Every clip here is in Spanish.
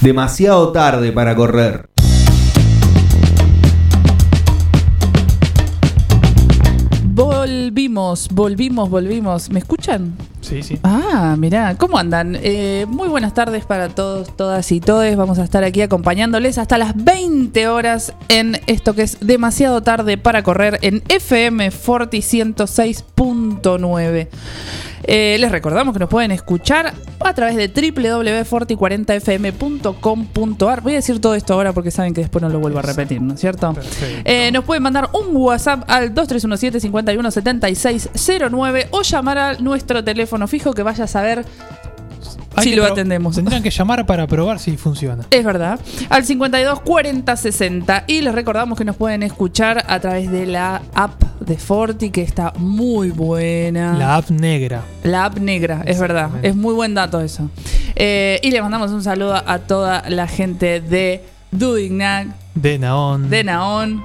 Demasiado tarde para correr. Volvimos, volvimos, volvimos. ¿Me escuchan? Sí, sí. Ah, mirá, ¿cómo andan? Eh, muy buenas tardes para todos, todas y todes. Vamos a estar aquí acompañándoles hasta las 20 horas en esto que es demasiado tarde para correr en FM Forti 106.9. Eh, les recordamos que nos pueden escuchar a través de www.forti40fm.com.ar. Voy a decir todo esto ahora porque saben que después no lo vuelvo a repetir, ¿no es cierto? Eh, nos pueden mandar un WhatsApp al 2317-517609 o llamar a nuestro teléfono fijo que vaya a saber Que lo atendemos. Tendrían que llamar para probar si funciona. Es verdad. Al 52 40 60. Y les recordamos que nos pueden escuchar a través de la app de Forti, que está muy buena. La app negra. La app negra, es verdad. Es muy buen dato eso. Eh, y le mandamos un saludo a toda la gente de Dudignac, De Naón. de Naón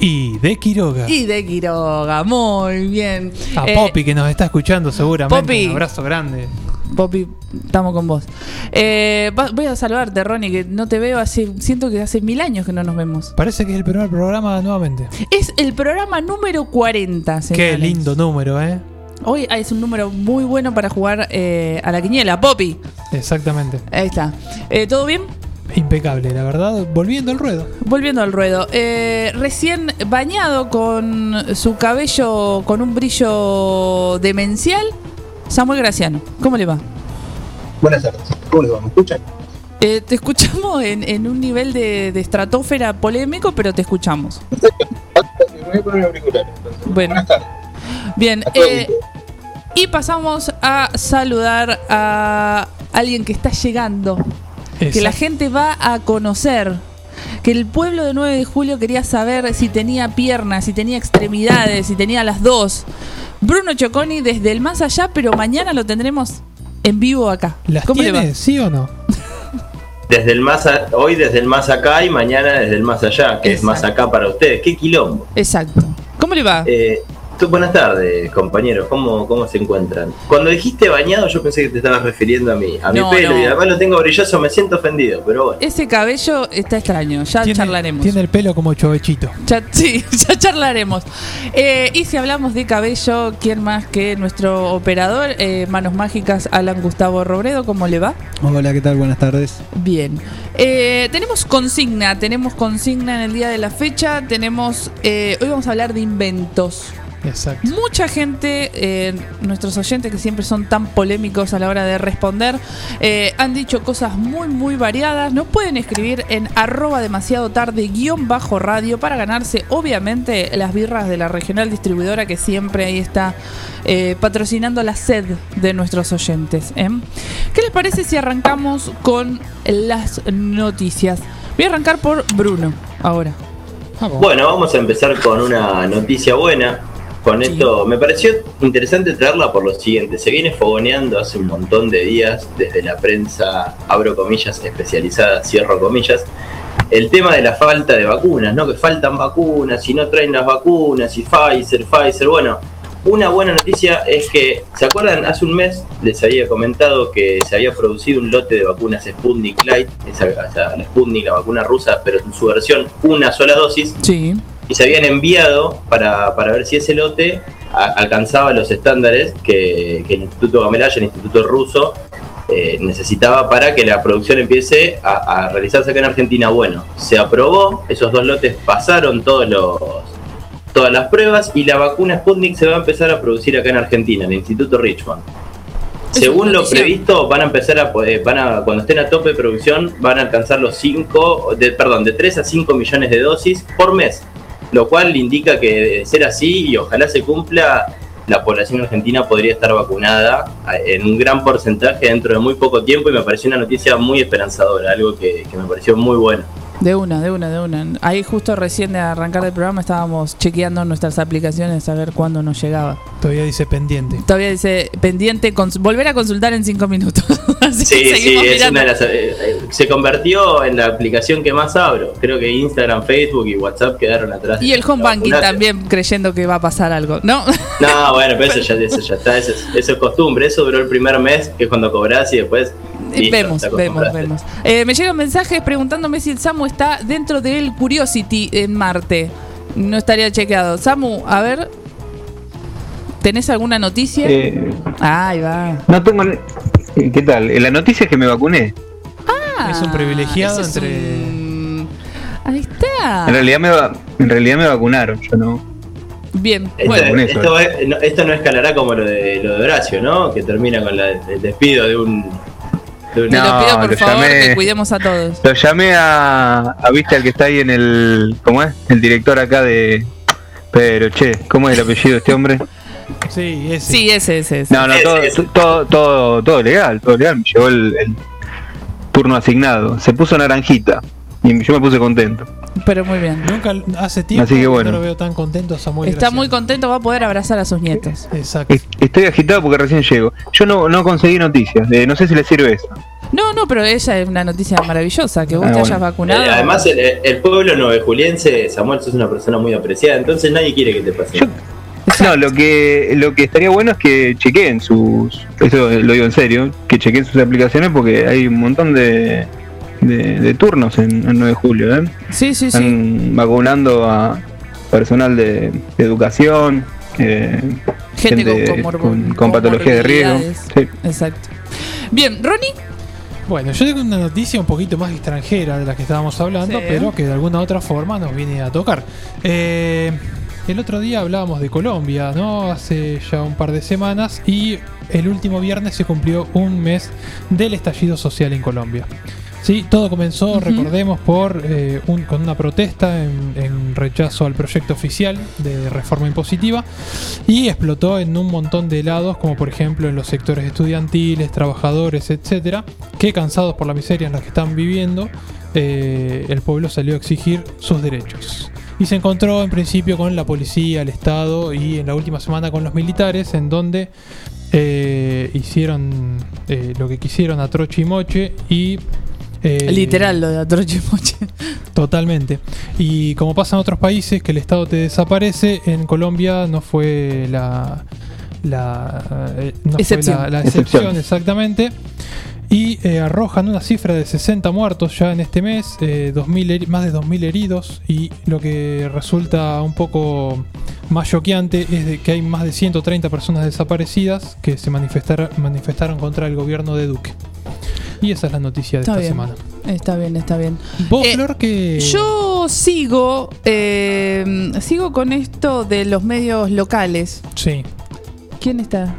Y de Quiroga. y de Quiroga. Muy bien. A Eh, Poppy que nos está escuchando seguramente. Poppy. Un abrazo grande. Poppy, estamos con vos. Eh, va- voy a saludarte, Ronnie, que no te veo hace. Siento que hace mil años que no nos vemos. Parece que es el primer programa nuevamente. Es el programa número 40, Qué señores. lindo número, ¿eh? Hoy es un número muy bueno para jugar eh, a la quiniela. Poppy. Exactamente. Ahí está. Eh, ¿Todo bien? Impecable, la verdad. Volviendo al ruedo. Volviendo al ruedo. Eh, recién bañado con su cabello con un brillo demencial, Samuel Graciano. ¿Cómo le va? Buenas tardes. ¿Cómo les va? ¿Me escuchan? Eh, te escuchamos en, en un nivel de, de estratosfera polémico, pero te escuchamos. Me voy a poner auriculares. entonces. Bueno. Buenas tardes. Bien, eh, y pasamos a saludar a alguien que está llegando, que la gente va a conocer. Que el pueblo de 9 de julio quería saber si tenía piernas, si tenía extremidades, si tenía las dos. Bruno Choconi desde el más allá, pero mañana lo tendremos en vivo acá. ¿Las ¿Cómo le va? tiene? ¿Sí o no? Desde el más a- hoy desde el más acá y mañana desde el más allá, que es más acá para ustedes. ¡Qué quilombo! Exacto. ¿Cómo le va? Eh, buenas tardes, compañeros. ¿Cómo, ¿Cómo se encuentran? Cuando dijiste bañado, yo pensé que te estabas refiriendo a mí, a No, mi pelo, no. y además lo tengo brilloso, me siento ofendido, pero bueno. Ese cabello está extraño, ya tiene, charlaremos. Tiene el pelo como chovechito. Ya, sí, ya charlaremos. Eh, y si hablamos de cabello, ¿quién más que nuestro operador? eh, Manos Mágicas, Alan Gustavo Robredo, ¿cómo le va? Hola, ¿qué tal? Buenas tardes. Bien. Eh, tenemos consigna, tenemos consigna en el día de la fecha, tenemos... eh, hoy vamos a hablar de inventos. Exacto. Mucha gente, eh, nuestros oyentes que siempre son tan polémicos a la hora de responder, eh, han dicho cosas muy, muy variadas. Nos pueden escribir en arroba demasiado tarde guion bajo radio para ganarse, obviamente, las birras de la regional distribuidora que siempre ahí está eh, patrocinando la sed de nuestros oyentes. ¿eh? ¿Qué les parece si arrancamos con las noticias? Voy a arrancar por Bruno ahora. Bueno, vamos a empezar con una noticia buena. Con Sí. esto, me pareció interesante traerla por lo siguiente. Se viene fogoneando hace un montón de días desde la prensa, abro comillas, especializada, cierro comillas, el tema de la falta de vacunas, ¿no? Que faltan vacunas y no traen las vacunas y Pfizer, Pfizer. Bueno, una buena noticia es que, ¿se acuerdan? Hace un mes les había comentado que se había producido un lote de vacunas Sputnik Light, esa, esa- la Sputnik, la vacuna rusa, pero en su versión una sola dosis Sí. Y se habían enviado para, para ver si ese lote a- alcanzaba los estándares que, que el Instituto Gamaleya, el Instituto Ruso, eh, necesitaba para que la producción empiece a, a realizarse acá en Argentina. Bueno, se aprobó, esos dos lotes pasaron todos los, todas las pruebas y la vacuna Sputnik se va a empezar a producir acá en Argentina, en el Instituto Richmond. Según lo previsto, van a empezar a poder- van a, cuando estén a tope de producción, van a alcanzar los 5, de, perdón, de 3 a 5 millones de dosis por mes, lo cual indica que de ser así y ojalá se cumpla, la población argentina podría estar vacunada en un gran porcentaje dentro de muy poco tiempo y me pareció una noticia muy esperanzadora, algo que, que me pareció muy bueno. De una, de una, de una. Ahí justo recién de arrancar el programa estábamos chequeando nuestras aplicaciones a ver cuándo nos llegaba. Todavía dice pendiente. Todavía dice pendiente, volver a consultar en cinco minutos. Así Sí, que sí, es una de las, eh, se convirtió en la aplicación que más abro. Creo que Instagram, Facebook y WhatsApp quedaron atrás. Y el home banking también creyendo que va a pasar algo, ¿no? No, bueno, pero eso ya, eso ya está, eso es, eso es costumbre. Eso duró el primer mes, que es cuando cobras y después. Listo, vemos, vemos, vemos. Eh, me llegan mensajes preguntándome si el Samu está dentro del Curiosity en Marte. No estaría chequeado. Samu, a ver. ¿Tenés alguna noticia? Eh, Ahí va. no tengo. ¿Qué tal? La noticia es que me vacuné. Es un privilegiado entre- un- Ahí está. En realidad me va- en realidad me vacunaron, yo no. Bien, Esto, bueno. esto es- no, esto no escalará como lo de, lo de Horacio, ¿no? Que termina con la- el despido de un. Te lo No, pido por lo favor llamé- que cuidemos a todos. Lo llamé a, a viste al que está ahí en el. ¿Cómo es? El director acá de. Pero che, ¿cómo es el apellido de este hombre? Sí, ese. Sí, ese, ese. ese. No, no, Ese, todo, ese. todo, todo, todo legal, todo legal. Me llegó el, el turno asignado. Se puso naranjita. Y yo me puse contento. Pero muy bien. Nunca hace tiempo Así que bueno. no lo veo tan contento a Samuel. Está Graciano. muy contento, va a poder abrazar a sus nietos. Exacto. Es- Estoy agitado porque recién llego. Yo no, no conseguí noticias. eh, no sé si les sirve eso. No, no, pero ella es una noticia maravillosa, que vos Ah, te bueno. hayas vacunado. Eh, Además, el, el pueblo nuevejuliense, Samuel, sos una persona muy apreciada, entonces nadie quiere que te pase. Yo-. No, lo que lo que estaría bueno es que chequeen sus, eso lo digo en serio, que chequeen sus aplicaciones porque hay un montón de, de, de turnos en el 9 de julio, ¿eh? sí, sí, sí. Están vacunando a personal de, de educación, eh, Gente, gente con, comorbo- con- con patologías de riesgo. Sí. Exacto. Bien, Ronnie. Bueno, yo tengo una noticia un poquito más extranjera de la que estábamos hablando, Sí. pero que de alguna otra forma nos viene a tocar. Eh, el otro día hablábamos de Colombia, ¿no? Hace ya un par de semanas y el último viernes se cumplió un mes del estallido social en Colombia. Sí, todo comenzó, recordemos, por eh, un- con una protesta en, en rechazo al proyecto oficial de reforma impositiva y explotó en un montón de lados, como por ejemplo en los sectores estudiantiles, trabajadores, etcétera, que cansados por la miseria en la que están viviendo, eh, el pueblo salió a exigir sus derechos. Y se encontró en principio con la policía, el Estado y en la última semana con los militares, en donde eh, hicieron eh, lo que quisieron a troche y moche y... eh, Literal lo de Atroche Moche. Totalmente. Y como pasa en otros países que el Estado te desaparece, en Colombia no fue la, la, eh, no fue Excepción. la- la Excepción. excepción, exactamente. Y eh, arrojan una cifra de 60 muertos ya en este mes, eh, 2000 heri- más de 2.000 heridos y lo que resulta un poco más choqueante es de que hay más de 130 personas desaparecidas que se manifestar- manifestaron contra el gobierno de Duque. Y esa es la noticia de Está esta bien. semana. Está bien, está bien. ¿Vos, Eh, Flor, que Yo sigo, eh, sigo con esto de los medios locales. Sí. ¿Quién está?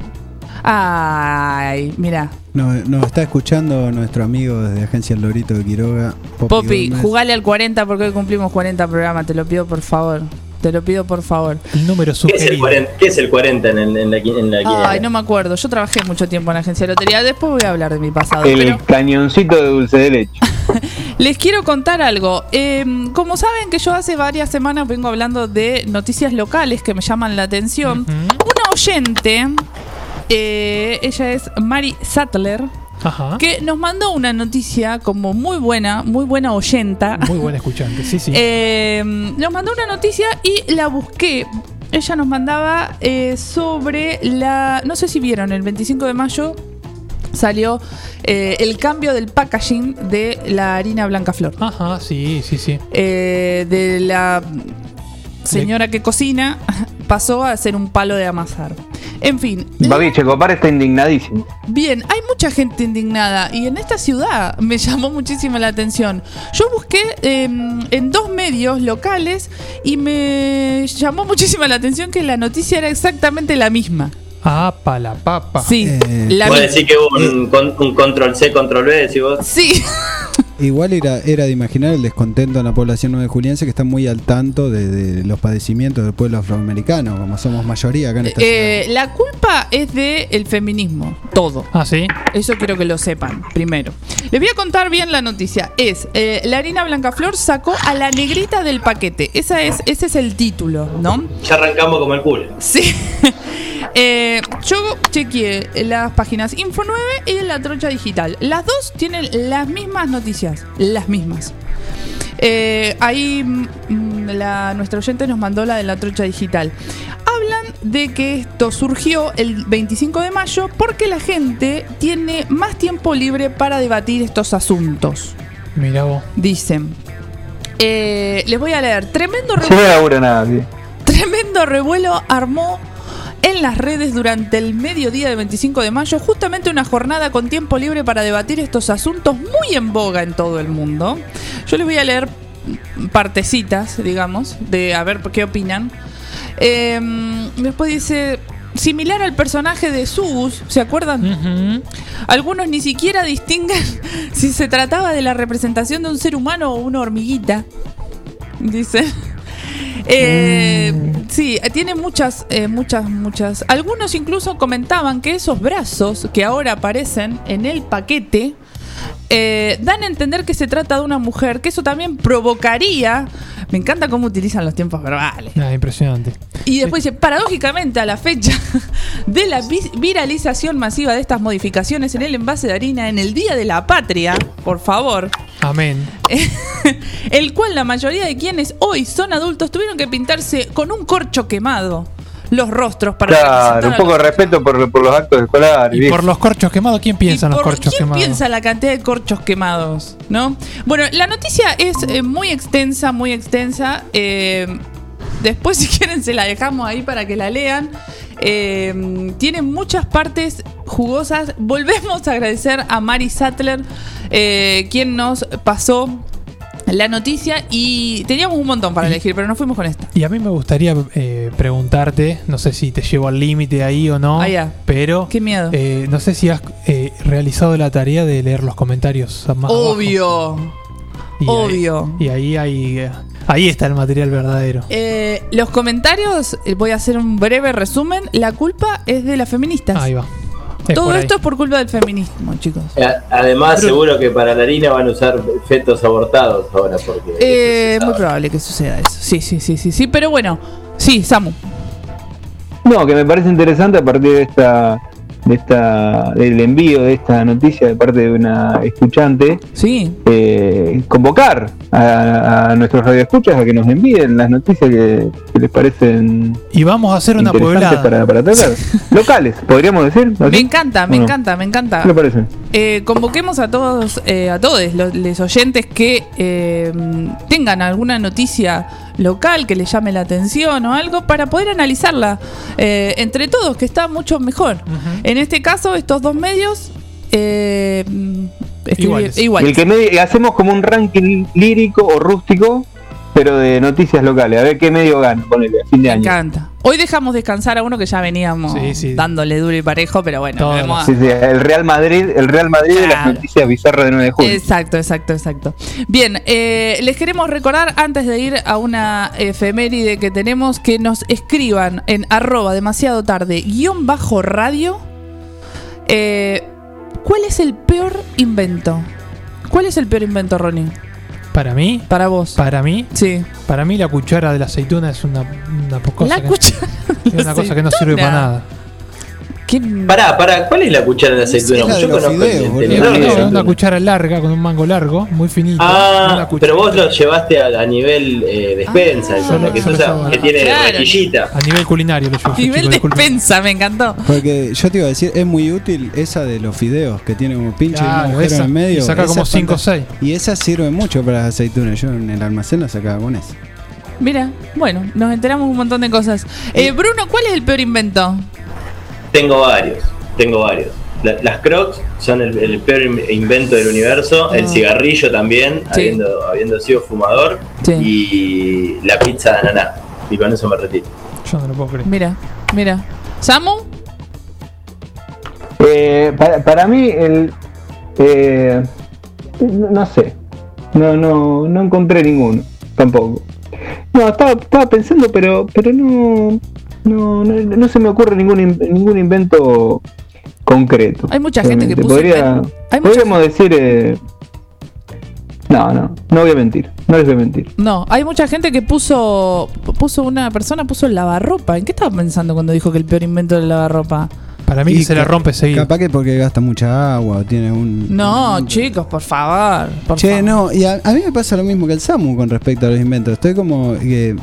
Ay, mira. Nos, nos está escuchando nuestro amigo desde Agencia El Lorito de Quiroga, Popi, Gómez. jugale al 40 porque hoy cumplimos 40 programas. Te lo pido por favor. Te lo pido por favor. El número ¿Qué es, el sugerido. 40, qué es el 40 en, el- en la, en la? Ay, no me acuerdo. Yo trabajé mucho tiempo en agencia de lotería. Después voy a hablar de mi pasado. El Pero cañoncito de dulce de leche. les quiero contar algo. Eh, como saben que yo hace varias semanas vengo hablando de noticias locales que me llaman la atención. Una oyente, eh, ella es Mari Sattler, Ajá. que nos mandó una noticia como muy buena, muy buena oyenta. Muy buen escuchante, sí, sí. Eh, nos mandó una noticia y la busqué. Ella nos mandaba eh, sobre la. No sé si vieron, el 25 de mayo salió eh, el cambio del packaging de la harina Blanca Flor. Ajá, sí, sí, sí. Eh, de la señora que cocina pasó a ser un palo de amasar. En fin. Babi Checopar está indignadísimo. Bien, hay mucha gente indignada y en esta ciudad me llamó muchísimo la atención. Yo busqué eh, en dos medios locales y me llamó muchísimo la atención que la noticia era exactamente la misma. Ah, pa la papa. Sí, Eh, la decís que hubo un, un control C, control V, decís vos. Sí, Igual era, era de imaginar el descontento en la población nueve juliense que está muy al tanto de, de los padecimientos del pueblo afroamericano, como somos mayoría acá en esta Eh, ciudad. la culpa es del el feminismo, todo. Ah, sí. Eso quiero que lo sepan, primero. Les voy a contar bien la noticia. Es, eh, la harina Blancaflor sacó a la negrita del paquete. Esa es, ese es el título, ¿no? Ya arrancamos como el culo. Sí. Eh, yo chequeé las páginas Info 9 y La Trocha Digital. Las dos tienen las mismas noticias. Las mismas. Eh, ahí mm, la, nuestra oyente nos mandó la de La Trocha Digital. Hablan de que esto surgió el 25 de mayo porque la gente tiene más tiempo libre para debatir estos asuntos. Mira vos. Dicen. Eh, les voy a leer. Tremendo no nada, sí. Tremendo revuelo armó en las redes durante el mediodía del 25 de mayo, justamente una jornada con tiempo libre para debatir estos asuntos muy en boga en todo el mundo. Yo les voy a leer partecitas, digamos, de a ver qué opinan. Eh, después dice, similar al personaje de Sus, ¿se acuerdan? Algunos ni siquiera distinguen si se trataba de la representación de un ser humano o una hormiguita. Dice. Eh, Sí, tiene muchas, eh, muchas, muchas. Algunos incluso comentaban que esos brazos que ahora aparecen en el paquete eh, dan a entender que se trata de una mujer, que eso también provocaría. Me encanta cómo utilizan los tiempos verbales. Ah, impresionante. Y después dice, paradójicamente a la fecha de la vi- viralización masiva de estas modificaciones en el envase de harina en el Día de la Patria, por favor, Amén. el cual la mayoría de quienes hoy son adultos tuvieron que pintarse con un corcho quemado los rostros para Claro, un poco de respeto por, por los actos escolares. Y por los corchos quemados, ¿quién piensa en ¿Y los corchos quién quemados? piensa la cantidad de corchos quemados? ¿No? Bueno, la noticia es eh, muy extensa, muy extensa. Eh, después, si quieren, se la dejamos ahí para que la lean. Eh, tiene muchas partes jugosas. Volvemos a agradecer a Mari Sattler, eh, quien nos pasó la noticia. Y teníamos un montón para elegir, pero nos fuimos con esta. Y a mí me gustaría eh, preguntarte, no sé si te llevo al límite ahí o no, Ah, pero Qué miedo. eh, no sé si has eh, realizado la tarea de leer los comentarios más. Obvio. Y ahí- Obvio. y ahí, hay, eh, ahí está el material verdadero. Eh, los comentarios, eh, voy a hacer un breve resumen. La culpa es de las feministas. Ahí va. Es Todo esto es por culpa del feminismo, chicos. A- Además, seguro que para la harina van a usar fetos abortados ahora, porque. Eh, se muy probable que suceda eso. Sí, sí, sí, sí, sí. Pero bueno, sí, Samu. No, que me parece interesante a partir de esta, de esta, del envío de esta noticia de parte de una escuchante, Sí. eh, convocar a, a nuestros radioescuchas a que nos envíen las noticias que, que les parecen Y vamos a hacer una pueblada. para, para tratar. Locales, podríamos decir. ¿así? Me encanta, me encanta, me encanta. ¿Qué le parece? Eh, convoquemos a todos, eh, a todos los, los oyentes que eh, tengan alguna noticia local que les llame la atención o algo para poder analizarla eh, entre todos, que está mucho mejor. En este caso, estos dos medios eh, mm, Iguales. iguales. El que me- hacemos como un ranking lírico o rústico, pero de noticias locales. A ver qué medio gana, ponele, a fin de Me año. encanta. Hoy dejamos descansar a uno que ya veníamos Sí, sí. dándole duro y parejo, pero bueno, Todas vemos a- Sí, sí, el Real Madrid, el Real Madrid de las Claro. noticias bizarras de 9 de julio. Exacto, exacto, exacto. Bien, eh, les queremos recordar antes de ir a una efeméride que tenemos que nos escriban en arroba demasiado tarde guion bajo radio. eh, ¿Cuál es el peor invento? ¿Cuál es el peor invento, Ronnie? Para mí, Para vos. para mí, sí. para mí la cuchara de la aceituna es una, una cosa, La que, cuchara. es una cosa que no sirve para nada. ¿Qué- Pará, pará, ¿cuál es la cuchara de aceituna? Es la de Yo conozco fideos, una, cuchara larga con un mango largo, muy finito. Ah, pero vos lo llevaste a, a nivel eh, despensa, Ah. eso, la que, usa, llevo que a- tiene Claro. rejillita. A nivel culinario lo llevo. Nivel chicos, disculpen. despensa, me encantó. Porque yo te iba a decir, es muy útil esa de los fideos, que tiene como pinche y un Claro, agujero esa, en el medio. y saca como es 5 o fantástica. 6. Y esa sirve mucho para las aceitunas. Yo en el almacén la sacaba con esa. Mira, bueno, nos enteramos un montón de cosas. Eh, Bruno, ¿cuál es el peor invento? Tengo varios, tengo varios. La- las crocs son el, el peor in- invento del universo, el Ah. cigarrillo también, Sí. habiendo, habiendo sido fumador, Sí. y la pizza de ananá. Y con eso me retiro. Yo no lo puedo creer. Mira, mira. ¿Samu? Eh, para, para mí, el. eh, no, no sé. No, no, no encontré ninguno. Tampoco. No, estaba, estaba pensando, pero, pero no, no, no, no se me ocurre ningún, in- ningún invento concreto. Hay mucha gente que puso Podría- mucha podríamos decir. eh, no, no, no voy a mentir. No les voy a mentir. No, hay mucha gente que puso puso una persona puso el lavarropa. ¿En qué estaba pensando cuando dijo que el peor invento era el lavarropa? Para mí Y que se ca- rompe seguido. Capaz que porque gasta mucha agua o tiene un. No, un- chicos, por favor. por Che, favor. no, y a, a mí me pasa lo mismo que el Samu con respecto a los inventos. Estoy como que.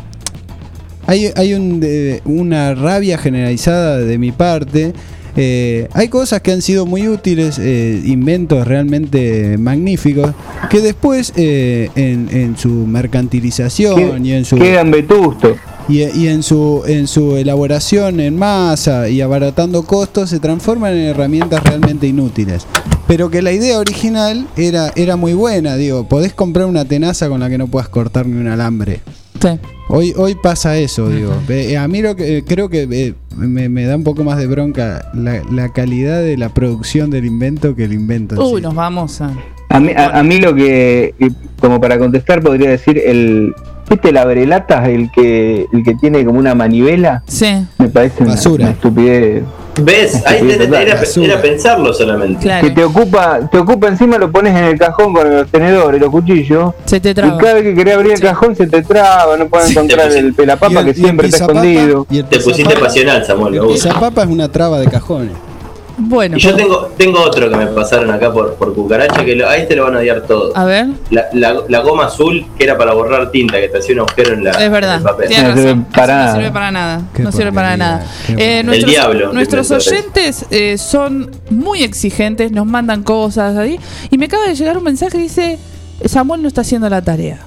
Hay, hay un, de- una rabia generalizada de mi parte. Eh, hay cosas que han sido muy útiles, eh, inventos realmente magníficos, que después eh, en, en su mercantilización y en su Quedan vetustos. y, y en su en su elaboración en masa y abaratando costos se transforman en herramientas realmente inútiles. Pero que la idea original era, era muy buena, digo, podés comprar una tenaza con la que no puedas cortar ni un alambre. Sí. Hoy, hoy pasa eso, digo. Eh, a mí lo que eh, creo que eh, me, me da un poco más de bronca la, la calidad de la producción del invento que el invento. en Uy, sí. nos vamos a. A mí, a, a mí lo que, como para contestar, podría decir el. ¿Viste el abrelatas? El que, el que tiene como una manivela. Sí. Me parece una, Basura. una estupidez ¿Ves? Ahí Sí, te- total. era, era pensarlo solamente. Claro. Que te ocupa, te ocupa encima, lo pones en el cajón con los tenedores, los cuchillos. Se te Y traba. cada vez que querés abrir el cajón se te traba, no puedes Sí, encontrar el pelapapa que siempre está escondido. y Te pusiste pasional, Samuel. El pisapapa es una traba de cajones. Bueno, Y yo tengo, tengo otro que me pasaron acá por, por cucaracha, que lo- ahí te lo van a odiar todo. a ver. La, la- la goma azul que era para borrar tinta, que te hacía un agujero en la Es en verdad, el papel. No sirve para no sirve para nada. Qué no sirve para nada. Eh, nuestros El diablo, nuestros oyentes eh, son muy exigentes, nos mandan cosas ahí. Y me acaba de llegar un mensaje que dice: Samuel no está haciendo la tarea.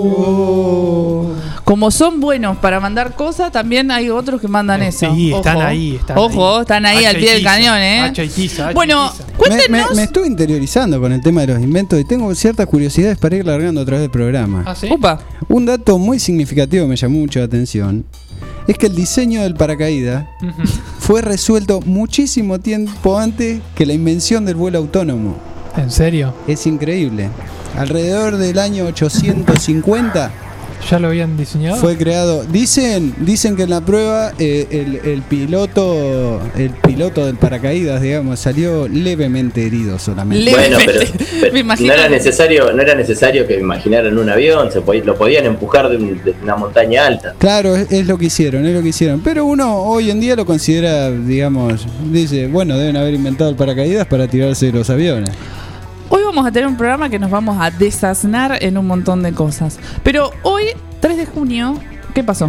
Oh. Como son buenos para mandar cosas, también hay otros que mandan eso. Sí, están Ojo. ahí. Están Ojo, ahí. están ahí al pie del cañón, ¿eh? hacha y tiza, Bueno. Me, cuéntenos. me- me estuve interiorizando con el tema de los inventos y tengo ciertas curiosidades para ir largando a través del programa. ¿Ah, sí? Upa. Un dato muy significativo que me llamó mucho la atención es que el diseño del paracaídas fue resuelto muchísimo tiempo antes que la invención del vuelo autónomo. ¿En serio? Es increíble. Alrededor del año 850 ¿Ya lo habían diseñado? fue creado. Dicen, dicen que en la prueba eh, el, el piloto, el piloto del paracaídas, digamos, salió levemente herido solamente. Le- Bueno, pero, pero Me no era necesario, no era necesario que imaginaran un avión, se podía- lo podían empujar de, un- de una montaña alta. Claro, es, es lo que hicieron, es lo que hicieron. Pero uno hoy en día lo considera, digamos, dice, bueno, deben haber inventado el paracaídas para tirarse de los aviones. Hoy vamos a tener un programa que nos vamos a desasnar en un montón de cosas. Pero hoy, 3 de junio, ¿qué pasó?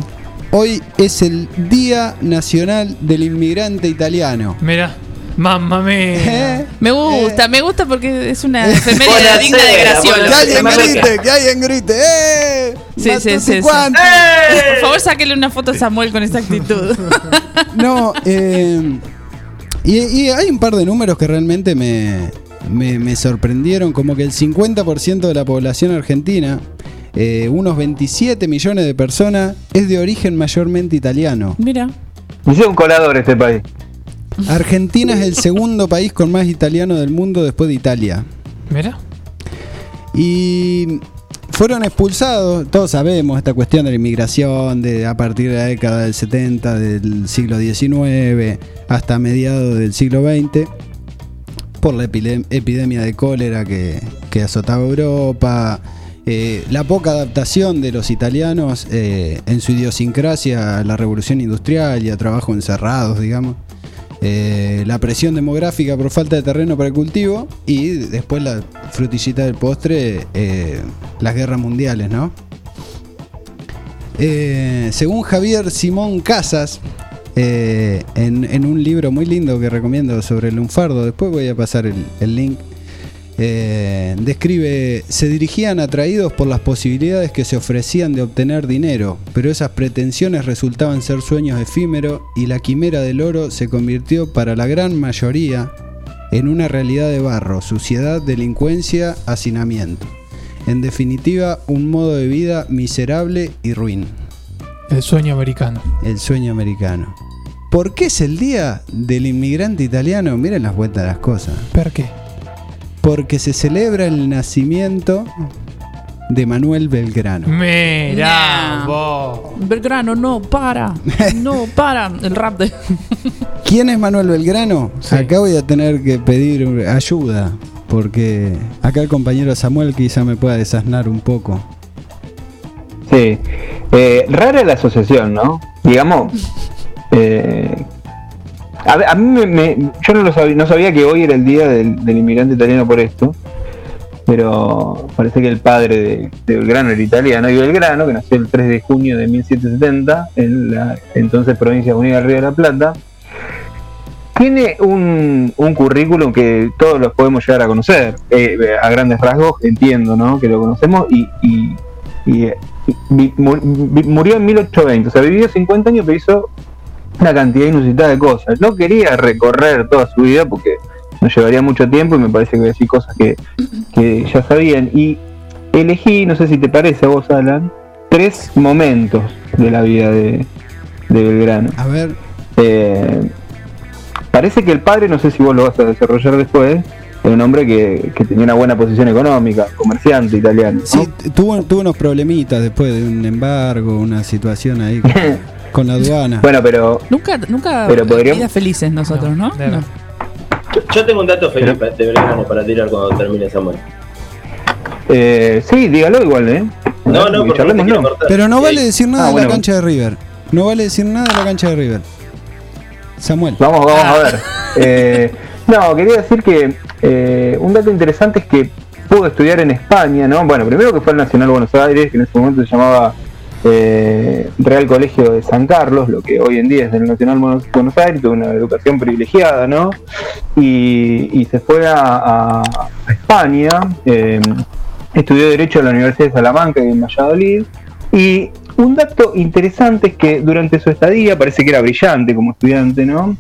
Hoy es el Día Nacional del Inmigrante Italiano. Mira, mamma mía. ¿Eh? Me gusta, me gusta porque es una efeméride digna de Graciolo. Que alguien grite, que alguien grite. ¡Eh! Sí, sí, sí, sí. Quanti. Por favor, sáquele una foto a Samuel con esa actitud. No, eh, y, y hay un par de números que realmente me, me, me sorprendieron, como que el 50% de la población argentina, eh, unos 27 millones de personas, es de origen mayormente italiano. Mira, Hice un colador este país. Argentina es el segundo país con más italiano del mundo después de Italia. Mira. Y fueron expulsados, todos sabemos esta cuestión de la inmigración de a partir de la década del 70 del siglo XIX hasta mediados del siglo XX por la epidemia de cólera que, que azotaba Europa, eh, la poca adaptación de los italianos eh, en su idiosincrasia a la revolución industrial y a trabajos encerrados, digamos. Eh, la presión demográfica por falta de terreno para el cultivo y después la frutillita del postre, las guerras mundiales, ¿no? Según Javier Simón Casas, eh, en, un libro muy lindo que recomiendo sobre el lunfardo, después voy a pasar el, el link, eh, describe, se dirigían atraídos por las posibilidades que se ofrecían de obtener dinero, pero esas pretensiones resultaban ser sueños efímeros y la quimera del oro se convirtió para la gran mayoría en una realidad de barro, suciedad, delincuencia, hacinamiento. En definitiva, un modo de vida miserable y ruin. El sueño americano. El sueño americano. ¿Por qué es el día del inmigrante italiano? Miren las vueltas de las cosas. ¿Per qué? Porque se celebra el nacimiento de Manuel Belgrano. Mira, vos. Belgrano, no, para. No, para. El rap de. ¿Quién es Manuel Belgrano? Sí. Acá voy a tener que pedir ayuda. Porque acá el compañero Samuel quizá me pueda desasnar un poco. Sí. Eh, rara la asociación, ¿no? Digamos. eh, a, mí me, yo no lo sabía, no sabía que hoy era el día del, del inmigrante italiano por esto. Pero parece que el padre de, Belgrano era italiano. Y Belgrano, que nació el 3 de junio de 1770 en la entonces provincia unida del Río de la Plata, tiene un, currículum que todos los podemos llegar a conocer. Eh, a grandes rasgos entiendo, ¿no? Que lo conocemos y- y, eh, mu- vi- murió en 1820. O sea, vivió 50 años, pero hizo una cantidad inusitada de cosas. No quería recorrer toda su vida porque nos llevaría mucho tiempo y me parece que voy a decir cosas que, que ya sabían. Y elegí, no sé si te parece a vos, Alan, tres momentos de la vida de, de Belgrano. A ver, Eh, parece que el padre, no sé si vos lo vas a desarrollar después, era un hombre que, que tenía una buena posición económica, comerciante italiano. ¿no? sí, tuvo, tuvo unos problemitas después de un embargo, una situación ahí. que- con la aduana. Bueno, pero Nunca, nunca Pero podríamos- vidas felices nosotros, ¿no? No. Yo, yo tengo un dato feliz pa- de Belgrano para tirar cuando termine Samuel. eh, sí, dígalo igual, ¿eh? No, no, porque no te charlemos. Pero no vale decir nada Ah, de bueno. la cancha de River. No vale decir nada de la cancha de River. Samuel. Vamos, vamos Ah. a ver. Eh, no, quería decir que eh, un dato interesante es que pudo estudiar en España, ¿no? Bueno, primero que fue al Nacional Buenos Aires, que en ese momento se llamaba eh, Real Colegio de San Carlos, lo que hoy en día es del Nacional Buenos Aires, tuvo una educación privilegiada, ¿no? Y, se fue a, España, eh, estudió Derecho en la Universidad de Salamanca y en Valladolid, y un dato interesante es que durante su estadía, parece que era brillante como estudiante, ¿no?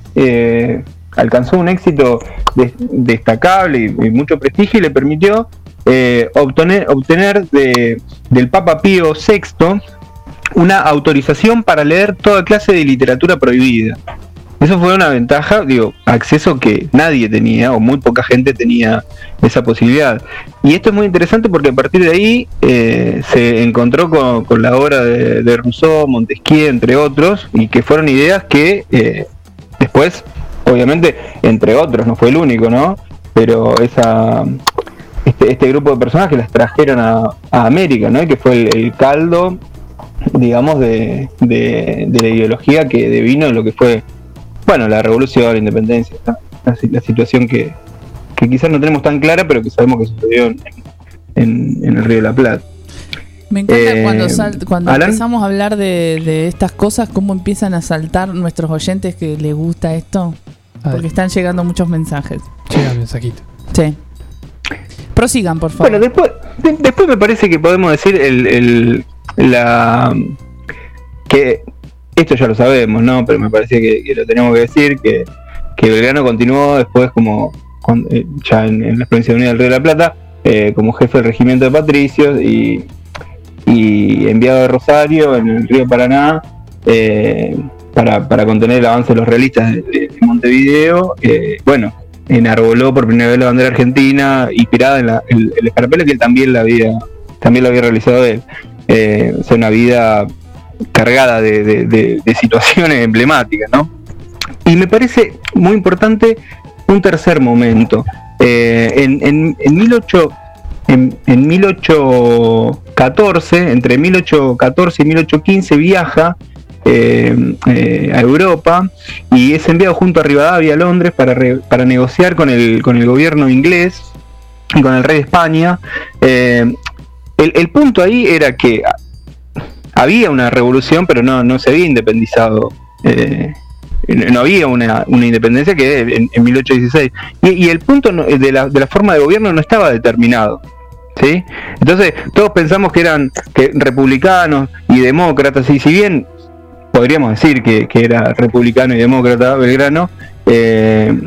Alcanzó un éxito des- destacable y, mucho prestigio y le permitió eh, obtener, obtener de- del Papa Pío VI una autorización para leer toda clase de literatura prohibida. Eso fue una ventaja, digo, acceso que nadie tenía o muy poca gente tenía esa posibilidad. Y esto es muy interesante porque a partir de ahí eh, se encontró con, con la obra de, de Rousseau, Montesquieu, entre otros, y que fueron ideas que eh, después, obviamente, entre otros, no fue el único, ¿no? Pero esa, este, este grupo de personas que las trajeron a, a América, ¿no? Y que fue el, el caldo, digamos, de, de- de la ideología que devino en lo que fue, bueno, la revolución, la independencia, ¿no? la, si- la situación que, que quizás no tenemos tan clara, pero que sabemos que sucedió en, en- en el Río de la Plata. Me encanta Eh, cuando, sal- cuando Alan. empezamos a hablar de, de estas cosas, cómo empiezan a saltar nuestros oyentes que les gusta esto. Porque están llegando muchos mensajes. llega el mensajito. Sí. Prosigan, por favor. Bueno, después, de- después me parece que podemos decir el, el- la que esto ya lo sabemos, ¿no? Pero me parece que, que lo tenemos que decir, que, que Belgrano continuó después como con- eh, ya en, en la provincia unida del Río de la Plata, eh, como jefe del regimiento de patricios y, y enviado de Rosario en el río Paraná eh, para, para contener el avance de los realistas de, de Montevideo. eh, bueno, enarboló por primera vez la bandera argentina inspirada en la, el, el que él también la había, también lo había realizado él. Eh, o una vida cargada de- de situaciones emblemáticas, ¿no? Y me parece muy importante un tercer momento. Eh, en, en, en 18 en, en 1814, entre 1814 y 1815 viaja eh, eh, a Europa y es enviado junto a Rivadavia a Londres para, re- para negociar con el, con el gobierno inglés y con el rey de España. Eh, el, el punto ahí era que había una revolución, pero no, no se había independizado. eh, no había una, una independencia que en, en 1816. Y, y el punto de, la, de la forma de gobierno no estaba determinado. ¿sí? Entonces, todos pensamos que eran que republicanos y demócratas, y si bien podríamos decir que, que era republicano y demócrata Belgrano, eh,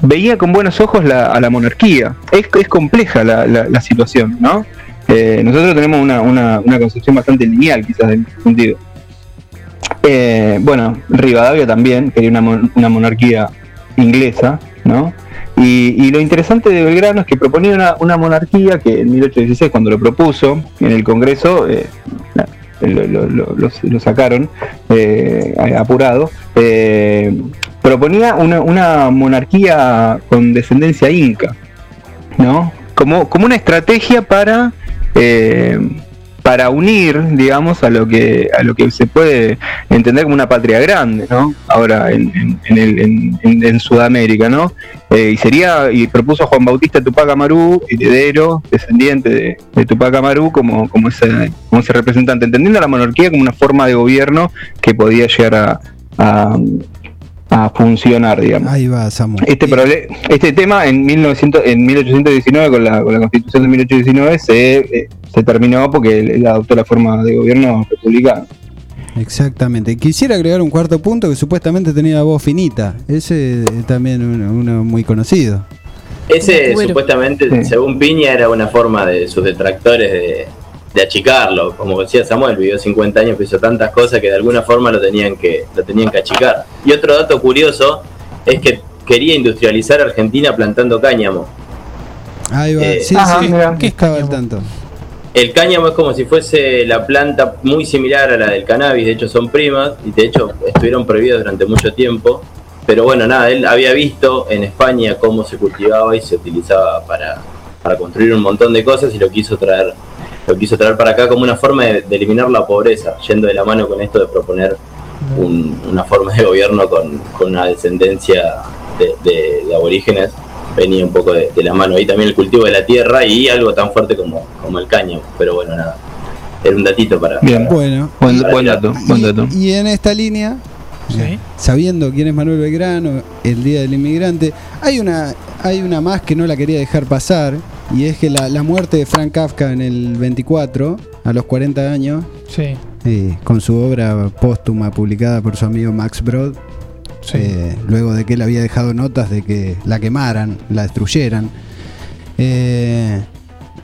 veía con buenos ojos la- a la monarquía. Es, es compleja la, la- situación, ¿no? Eh, nosotros tenemos una, una- una concepción bastante lineal, quizás, en ese sentido. Eh, bueno, Rivadavia también quería una, una monarquía inglesa, ¿no? Y, y lo interesante de Belgrano es que proponía una, una monarquía que en 1816, cuando lo propuso en el Congreso, eh, lo, sacaron eh, apurado, eh, proponía una, una monarquía con descendencia inca, ¿no? Como, como una estrategia para, eh, para unir, digamos, a lo que a lo que se puede entender como una patria grande, ¿no? Ahora en, en- el- en- en- Sudamérica, ¿no? Eh, y sería, y propuso Juan Bautista Tupac Amaru, heredero, descendiente de, de Tupac Amaru, como, como, ese, como ese representante, entendiendo la monarquía como una forma de gobierno que podía llegar a, a funcionar, digamos. Ahí va, Samu. Este, este tema en, 1900, en 1819, con la, con la constitución de 1819, se, eh, se terminó porque él adoptó la forma de gobierno republicano. Exactamente. Quisiera agregar un cuarto punto que supuestamente tenía voz finita. Ese eh, también uno, uno muy conocido. Ese Bueno. supuestamente, Sí. según Piña, era una forma de sus detractores de, de achicarlo. Como decía Samuel, vivió 50 años, hizo tantas cosas que de alguna forma lo tenían que, lo tenían que achicar. Y otro dato curioso es que quería industrializar Argentina plantando cáñamo. Ahí va. Eh, sí, ajá, sí. mira. ¿Qué estaba al tanto? el cáñamo es como si fuese la planta muy similar a la del cannabis, de hecho son primas y de hecho estuvieron prohibidas durante mucho tiempo. Pero bueno, nada, él había visto en España cómo se cultivaba y se utilizaba para, para construir un montón de cosas y lo quiso traer, lo quiso traer para acá como una forma de, de eliminar la pobreza, yendo de la mano con esto de proponer un- una forma de gobierno con, con una descendencia de, de- de aborígenes venía un poco de, de la mano. Ahí también el cultivo de la tierra y algo tan fuerte como, como el caño. Pero bueno, nada. Era un datito para. Bien. Bueno, Buen, buen dato, buen dato. y en esta línea, Sí. sabiendo quién es Manuel Belgrano, el Día del Inmigrante, hay una, hay una más que no la quería dejar pasar, y es que la, la muerte de Frank Kafka en el 24, a los 40 años, Sí, eh, con su obra póstuma publicada por su amigo Max Brod, sí. eh, luego de que él había dejado notas de que la quemaran, la destruyeran. Eh,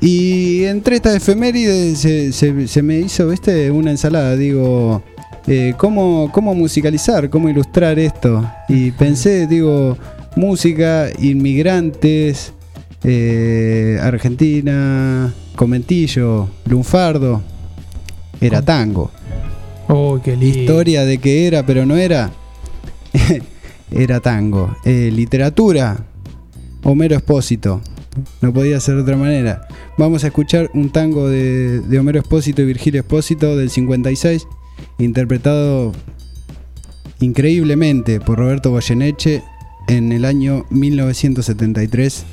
y entre estas efemérides se, se- se me hizo, ¿viste? Una ensalada, digo, ¿cómo, ¿cómo musicalizar, cómo ilustrar esto? Y pensé, digo, música, inmigrantes, eh, Argentina, Comentillo, Lunfardo, era tango. Oh, qué lindo. Historia de que era, pero no era. era tango. Eh, literatura. Homero Espósito. No podía ser de otra manera. Vamos a escuchar un tango de, de Homero Espósito y Virgilio Espósito del 56, interpretado increíblemente por Roberto Goyeneche en el año 1973.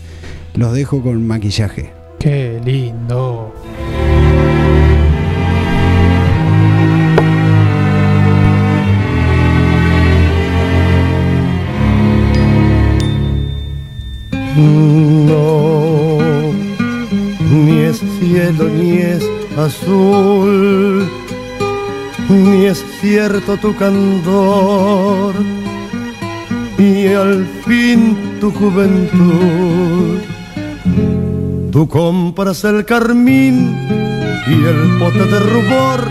Los dejo con maquillaje. Qué lindo. No, ni es cielo ni es azul, ni es cierto tu candor, y al fin tu juventud. Tú compras el carmín y el pote de rubor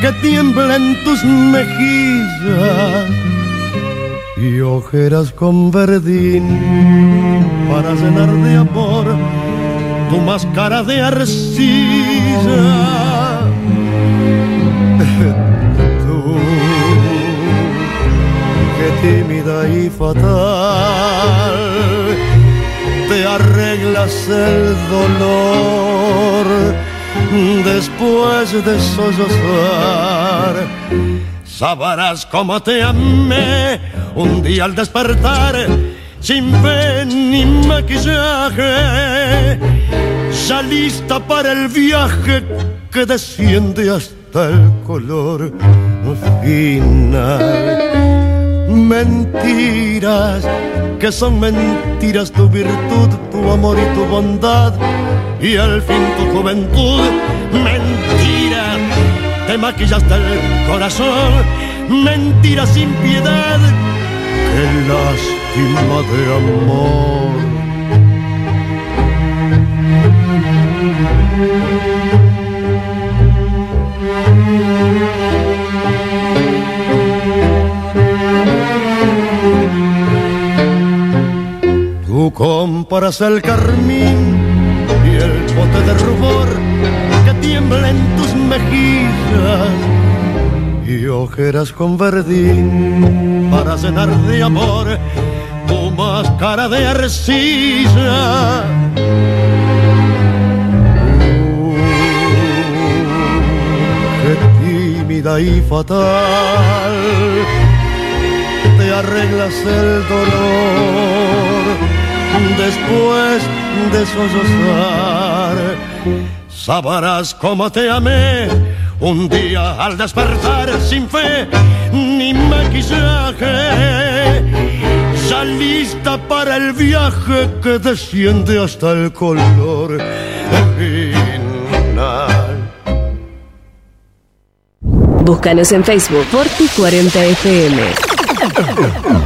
que tiembla en tus mejillas y ojeras con verdín para llenar de amor tu máscara de arcilla. Tú, que tímida y fatal, arreglas el dolor después de sollozar. Sabrás cómo te amé un día al despertar, sin fe ni maquillaje, ya lista para el viaje que desciende hasta el color final. Mentiras, que son mentiras tu virtud, tu amor y tu bondad, y al fin tu juventud. Mentira, te maquillaste el corazón, mentira sin piedad, qué lástima de amor. Tú compras el carmín y el bote de rubor que tiembla en tus mejillas y ojeras con verdín para llenar de amor tu máscara de arcilla. Uh, qué tímida y fatal te arreglas el dolor después de sollozar. Sabrás cómo te amé un día al despertar sin fe ni maquillaje. Ya lista para el viaje que desciende hasta el color final. Búscanos en Facebook Forti40FM.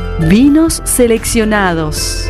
vinos seleccionados.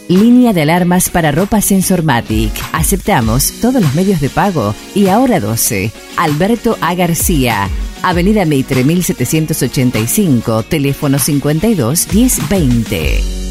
Línea de alarmas para ropa Sensormatic. Aceptamos todos los medios de pago y ahora 12. Alberto A. García. Avenida Meitre 1785, teléfono 52 1020.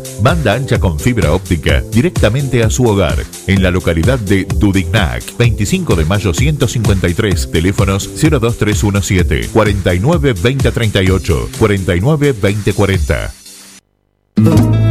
Banda ancha con fibra óptica directamente a su hogar, en la localidad de Dudignac, 25 de mayo 153, teléfonos 02317 49 2038, 49 2040.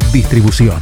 Distribución.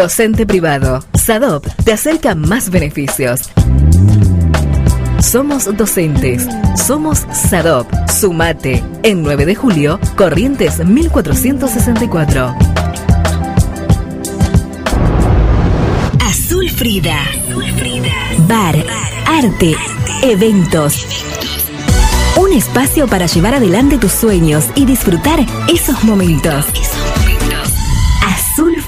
Docente privado. SADOP te acerca más beneficios. Somos docentes. Somos SADOP. Sumate. En 9 de julio, Corrientes 1464. Azul Frida. Bar, arte, eventos. Un espacio para llevar adelante tus sueños y disfrutar esos momentos. Azul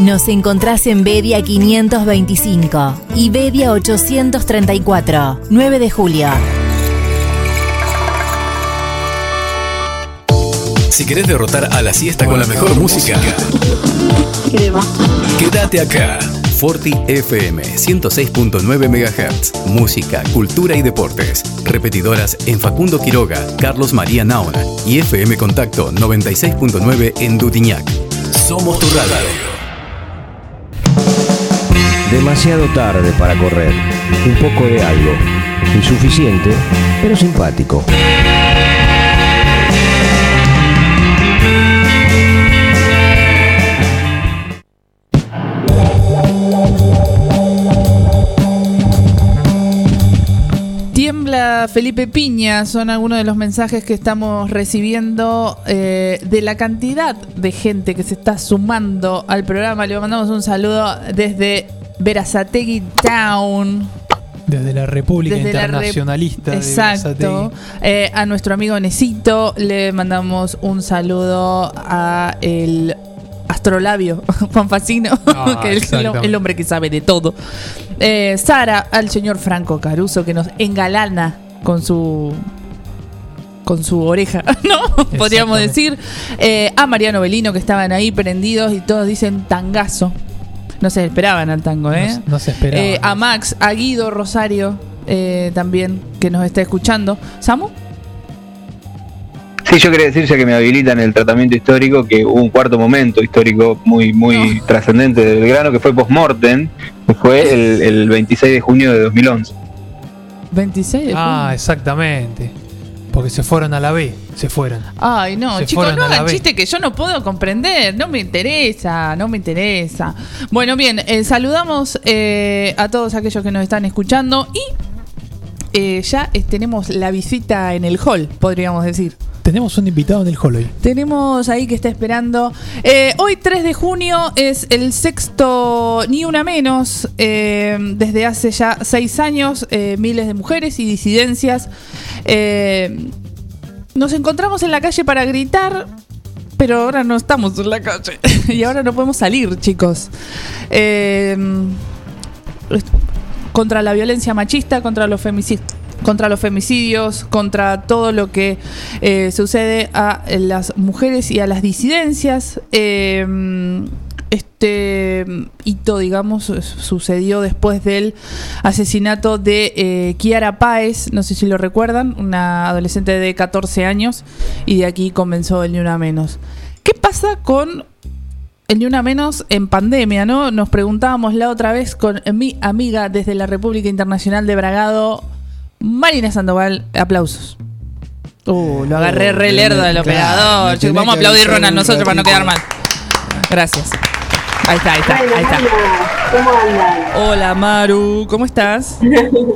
Nos encontrás en Bedia 525 y Bedia 834, 9 de julio. Si querés derrotar a la siesta con la mejor música, quédate acá. Forti FM 106.9 MHz. Música, cultura y deportes. Repetidoras en Facundo Quiroga, Carlos María Naona y FM Contacto 96.9 en Dutiñac. Somos tu radio. Demasiado tarde para correr. Un poco de algo. Insuficiente, pero simpático. Tiembla Felipe Piña, son algunos de los mensajes que estamos recibiendo eh, de la cantidad de gente que se está sumando al programa. Le mandamos un saludo desde Verazategui Town. Desde la República Desde la Internacionalista. Exacto. Eh, a nuestro amigo Necito le mandamos un saludo a el astrolabio Juan Facino, Ah, que es el hombre que sabe de todo. Eh, Sara, al señor Franco Caruso que nos engalana con su con su oreja, ¿no? Podríamos decir. Eh, a Mariano Belino que estaban ahí prendidos y todos dicen tangazo. No se esperaban al tango, ¿eh? No, no se esperaba. Eh, a Max, a Guido Rosario eh, también, que nos está escuchando. ¿Samu? Sí, yo quería decir, ya que me habilitan el tratamiento histórico, que hubo un cuarto momento histórico muy muy trascendente de Belgrano, que fue post-mortem, que fue el, el 26 de junio de 2011. 26 de Ah, junio. exactamente. Porque se fueron a la B. Se fueron. Ay, no, Se chicos, no hagan chiste que yo no puedo comprender. No me interesa, no me interesa. Bueno, bien, eh, saludamos eh, a todos aquellos que nos están escuchando y eh, ya tenemos la visita en el hall, podríamos decir. Tenemos un invitado en el hall hoy. Tenemos ahí que está esperando. Eh, hoy 3 de junio es el sexto Ni Una Menos. eh, desde hace ya seis años, eh, miles de mujeres y disidencias. Nos encontramos en la calle para gritar, pero ahora no estamos en la calle. y ahora no podemos salir, chicos. Eh, contra la violencia machista, contra los femicidios contra los femicidios, contra todo lo que eh, sucede a las mujeres y a las disidencias. Eh, este hito, digamos, sucedió después del asesinato de eh, Kiara Páez, no sé si lo recuerdan, una adolescente de 14 años, y de aquí comenzó el Ni Una Menos. ¿Qué pasa con el Ni Una Menos en pandemia, ¿no? Nos preguntábamos la otra vez con mi amiga desde la República Internacional de Bragado, Marina Sandoval. Aplausos. Uh, lo agarré re lerdo del Claro, operador. vamos a aplaudir Ronald nosotros para no quedar mal. Gracias. Ahí está, ahí está, ahí está. ¿Cómo andan? Hola Maru, ¿cómo estás?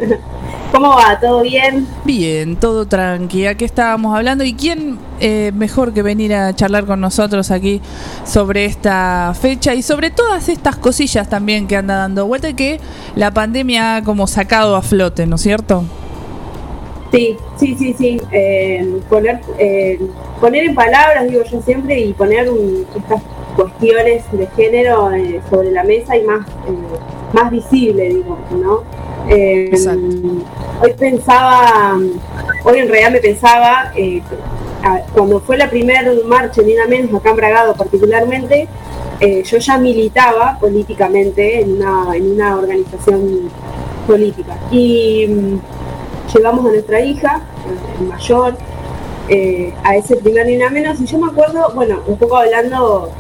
¿Cómo va? ¿Todo bien? Bien, todo tranqui. Aquí estábamos hablando. ¿Y quién eh, mejor que venir a charlar con nosotros aquí sobre esta fecha y sobre todas estas cosillas también que anda dando vuelta y que la pandemia ha como sacado a flote, ¿no es cierto? Sí, sí, sí, sí. Eh, poner, eh, poner en palabras, digo yo siempre, y poner un- estas cuestiones de género eh, sobre la mesa y más, eh, más visible, digo, ¿no? Eh, hoy pensaba, hoy en realidad me pensaba, eh, a- cuando fue la primera marcha, ni una menos, acá en Bragado particularmente, eh, yo ya militaba políticamente en una, en una organización política. Y mm, llevamos a nuestra hija, eh, mayor, eh, a ese primer ni menos. Y yo me acuerdo, bueno, un poco hablando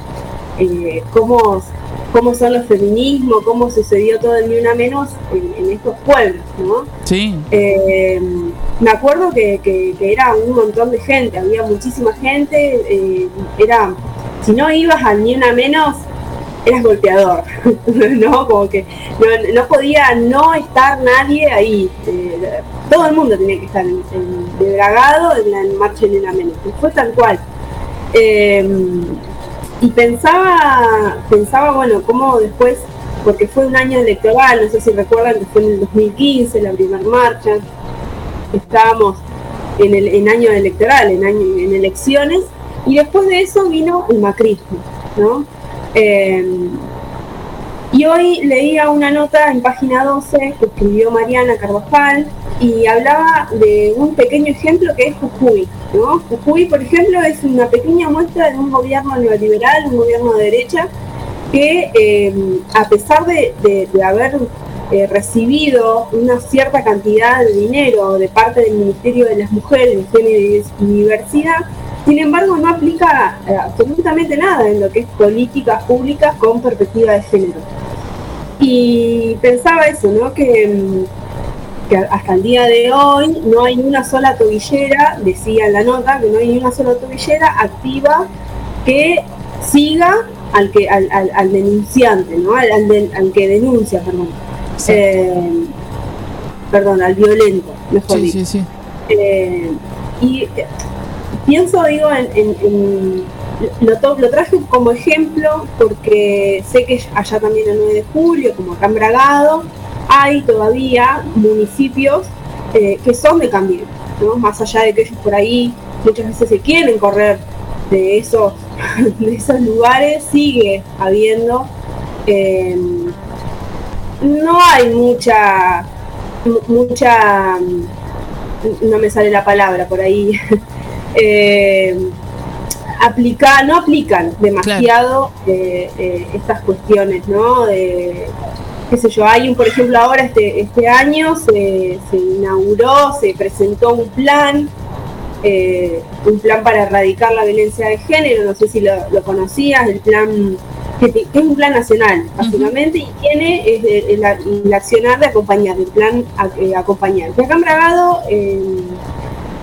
eh, cómo, cómo son los feminismos, cómo sucedió todo el ni una menos en, en estos pueblos, ¿no? Sí. Eh, me acuerdo que, que- que era un montón de gente, había muchísima gente, eh, era, si no ibas al ni una menos, eras golpeador, ¿no? Como que no, no podía no estar nadie ahí, eh, todo el mundo tenía que estar en, en- de Bragado en la marcha ni una menos, fue tal cual. Eh, y pensaba, pensaba, bueno, cómo después, porque fue un año electoral, no sé si recuerdan que fue en el 2015 la primera marcha, estábamos en el en año electoral, en año en elecciones, y después de eso vino el macrismo, ¿no? Eh, Y hoy leía una nota en página 12 que escribió Mariana Carvajal y hablaba de un pequeño ejemplo que es Jujuy. ¿no? Jujuy, por ejemplo, es una pequeña muestra de un gobierno neoliberal, un gobierno de derecha, que eh, a pesar de, haber eh, recibido una cierta cantidad de dinero de parte del Ministerio de las Mujeres, Género y Diversidad, sin embargo no aplica eh, absolutamente nada en lo que es políticas públicas con perspectiva de género. Y pensaba eso, ¿no? Que, mm, que hasta el día de hoy no hay una sola tobillera, decía en la nota, que no hay ni una sola tobillera activa que siga al que al, al- al denunciante, ¿no? Al, que denuncia, perdón. Eh, perdón, al violento, mejor Sí, dicho. sí, sí. Eh, y eh, pienso, digo, en, en- en- lo, lo traje como ejemplo porque sé que allá también el 9 de julio, como acá en Bragado, hay todavía municipios eh, que son de cambio, ¿no? más allá de que ellos por ahí muchas veces se quieren correr de esos, de esos lugares, sigue habiendo, eh, no hay mucha, mu- mucha, no me sale la palabra por ahí, eh, aplicar, no aplican demasiado eh, eh, estas cuestiones, ¿no? De, qué sé yo, hay un, por ejemplo, ahora este, este año se, se inauguró, se presentó un plan, eh, un plan para erradicar la violencia de género, no sé si lo, lo conocías, el plan, que, es un plan nacional, básicamente, y tiene es, el, el- el accionar de acompañar, el plan eh, acompañar. Que acá en Bragado, eh,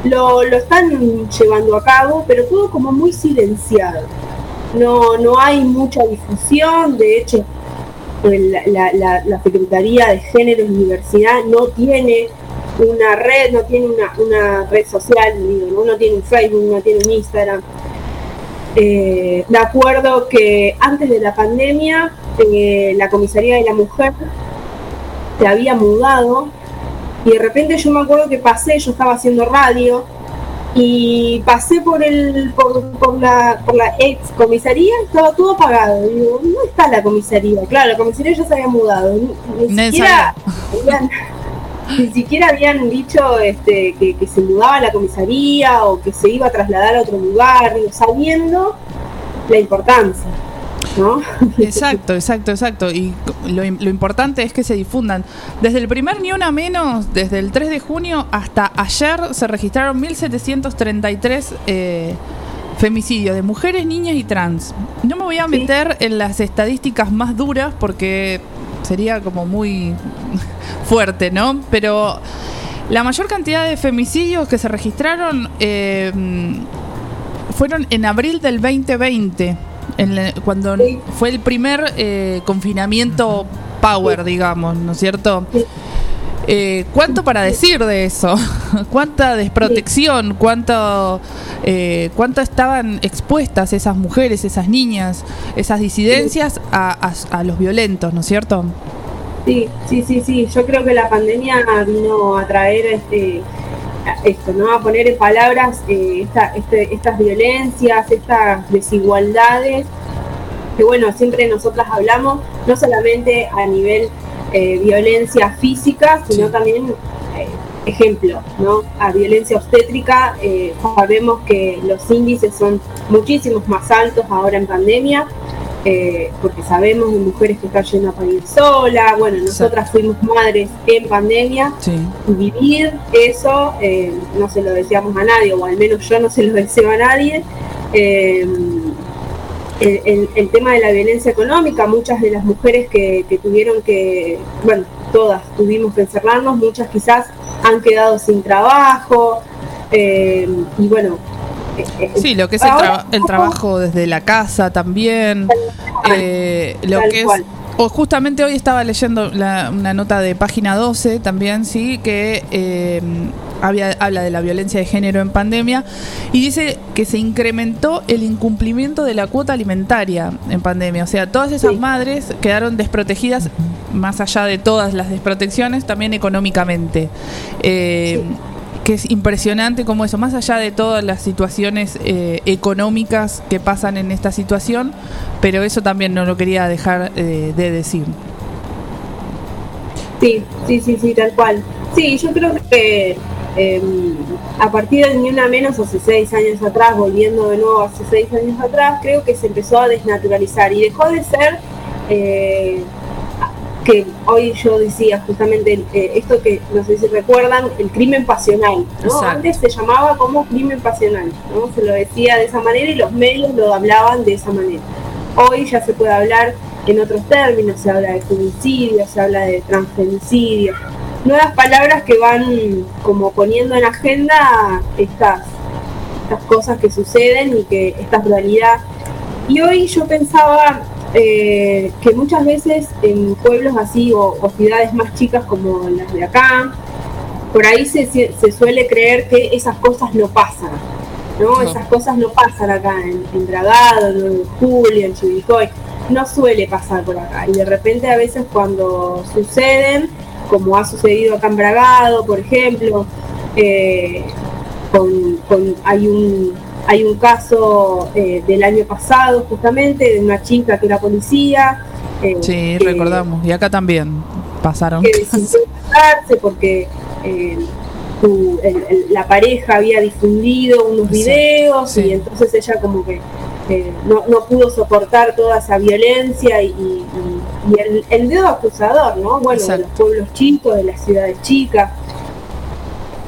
lo, lo están llevando a cabo, pero todo como muy silenciado. No, no hay mucha difusión, de hecho, la, la- la- Secretaría de Género y Diversidad no tiene una red, no tiene una, una red social, digo, ¿no? tiene un Facebook, no tiene un Instagram. Eh, me acuerdo que antes de la pandemia, eh, la Comisaría de la Mujer se había mudado y de repente yo me acuerdo que pasé, yo estaba haciendo radio y pasé por el por, por la por la ex comisaría, estaba todo apagado. Digo, no está la comisaría. Claro, la comisaría ya se había mudado. Ni, siquiera habían, ni siquiera habían dicho este, que, que se mudaba la comisaría o que se iba a trasladar a otro lugar, digo, sabiendo la importancia. ¿No? Exacto, exacto, exacto. Y lo, lo importante es que se difundan. Desde el primer Ni Una Menos, desde el 3 de junio hasta ayer, se registraron 1.733 eh, femicidios de mujeres, niñas y trans. No me voy a meter en las estadísticas más duras porque sería como muy fuerte, ¿no? Pero la mayor cantidad de femicidios que se registraron eh, fueron en abril del 2020, en cuando fue el primer eh, confinamiento power, digamos, ¿no es cierto? Eh, ¿Cuánto para decir de eso? ¿Cuánta desprotección? ¿Cuánto, eh, ¿Cuánto estaban expuestas esas mujeres, esas niñas, esas disidencias a, a- a los violentos, ¿no es cierto? Sí, sí, sí, sí. Yo creo que la pandemia vino a traer este esto, ¿no? A poner en palabras eh, esta- este- estas violencias, estas desigualdades, que bueno, siempre nosotras hablamos, no solamente a nivel eh, violencia física, sino también, eh, ejemplo, ¿no? A violencia obstétrica, eh, sabemos que los índices son muchísimos más altos ahora en pandemia, eh, porque sabemos de mujeres que están yendo a parir sola, bueno, nosotras fuimos madres en pandemia, y vivir eso eh, no se lo deseamos a nadie, o al menos yo no se lo deseo a nadie. Eh, el, el- el tema de la violencia económica, muchas de las mujeres que, que tuvieron que, bueno, todas tuvimos que encerrarnos, muchas quizás han quedado sin trabajo, eh, y bueno. Sí, lo que es el, trabajo desde la casa también. eh, lo que es. O justamente hoy estaba leyendo la- una nota de página 12 también, sí, que eh, había, habla de la violencia de género en pandemia y dice que se incrementó el incumplimiento de la cuota alimentaria en pandemia. O sea, todas esas madres quedaron desprotegidas, más allá de todas las desprotecciones, también económicamente. Eh, que es impresionante como eso, más allá de todas las situaciones eh, económicas que pasan en esta situación, pero eso también no lo quería dejar eh, de decir. Sí, sí, sí, sí, tal cual. Sí, yo creo que eh, a partir de ni una menos hace seis años atrás, volviendo de nuevo hace seis años atrás, creo que se empezó a desnaturalizar y dejó de ser eh, que hoy yo decía justamente eh, esto que no sé si recuerdan, el crimen pasional. Antes se llamaba como crimen pasional, ¿no? Se lo decía de esa manera y los medios lo hablaban de esa manera. Hoy ya se puede hablar en otros términos, se habla de femicidio, se habla de transfemicidio, nuevas palabras que van como poniendo en agenda estas, estas cosas que suceden y que esta realidad. Y hoy yo pensaba eh, que muchas veces en pueblos así o, o ciudades más chicas como las de acá, por ahí se, se- se suele creer que esas cosas no pasan, ¿no? Esas cosas no pasan acá en, en Dragado, en 9 de Julio, en Chivilcoy, no suele pasar por acá. Y de repente a veces cuando suceden, como ha sucedido acá en Bragado, por ejemplo, eh, con, con- hay un hay un caso eh, del año pasado justamente de una chica que era policía eh, Sí, que- recordamos. Y acá también pasaron. que decidió casarse porque eh, su- el- el- la pareja había difundido unos videos y entonces ella como que eh, no, no pudo soportar toda esa violencia y, y- y- y el, el dedo acusador, ¿no? Bueno, de los pueblos chicos, de las ciudades chicas.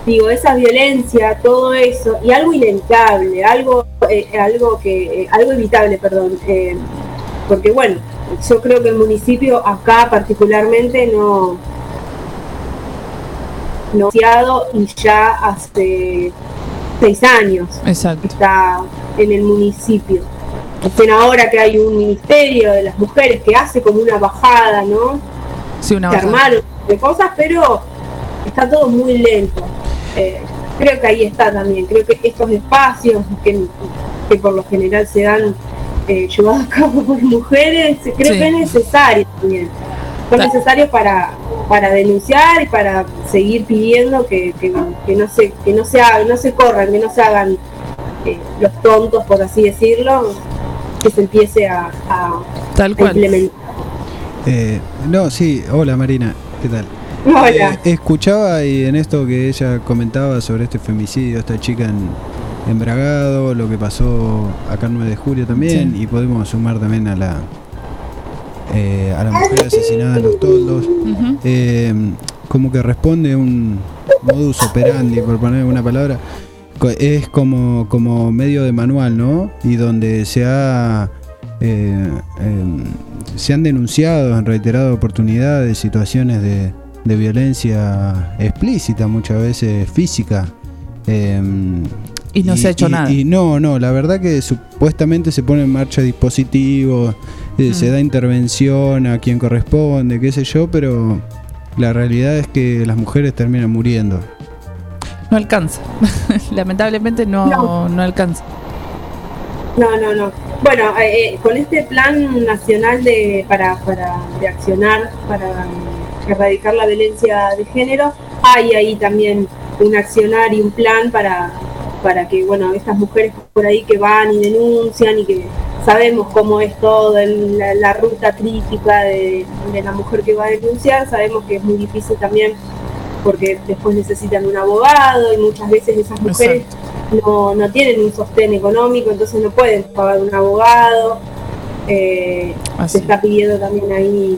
Digo, esa violencia, todo eso, y algo inevitable, algo, eh, algo que, eh, algo evitable, perdón, eh, porque bueno, yo creo que el municipio acá particularmente no no y ya hace seis años Exacto. está en el municipio. Dicen ahora que hay un ministerio de las mujeres que hace como una bajada, ¿no? Sí, una Se bajada. armaron de cosas, pero está todo muy lento. Eh, creo que ahí está también. Creo que estos espacios que, que por lo general se dan eh, llevados a cabo por mujeres, creo Sí. que es necesario también. Son necesarios para, para denunciar y para seguir pidiendo que, que, que no se que no se hagan, no se corran, que no se hagan eh, los tontos, por así decirlo, que se empiece a, a- Tal a cual. implementar. Eh, no, sí, hola Marina, ¿qué tal? Eh, escuchaba y en esto que ella comentaba sobre este femicidio, esta chica en, en Bragado, lo que pasó acá el 9 de julio también, y podemos sumar también a la eh, a la mujer asesinada en los toldos, eh, como que responde un modus operandi, por poner una palabra, es como, como medio de manual, ¿no? Y donde se ha eh, em, se han denunciado en reiteradas oportunidades situaciones de, de violencia explícita, muchas veces física. em, Y no se ha hecho y- nada. Y no, no, la verdad que supuestamente se pone en marcha dispositivos, eh, se Mm. da intervención a quien corresponde, qué sé yo, pero la realidad es que las mujeres terminan muriendo. No alcanza. Lamentablemente no, no. alcanza. No, no, no. Bueno, eh, eh, con este plan nacional de para, para de accionar para erradicar la violencia de género, hay ahí también un accionar y un plan para, para que, bueno, estas mujeres por ahí que van y denuncian y que sabemos cómo es todo el- la, la ruta crítica de, de la mujer que va a denunciar, sabemos que es muy difícil también porque después necesitan un abogado y muchas veces esas mujeres no, no tienen un sostén económico, entonces no pueden pagar un abogado. Eh, se está pidiendo también ahí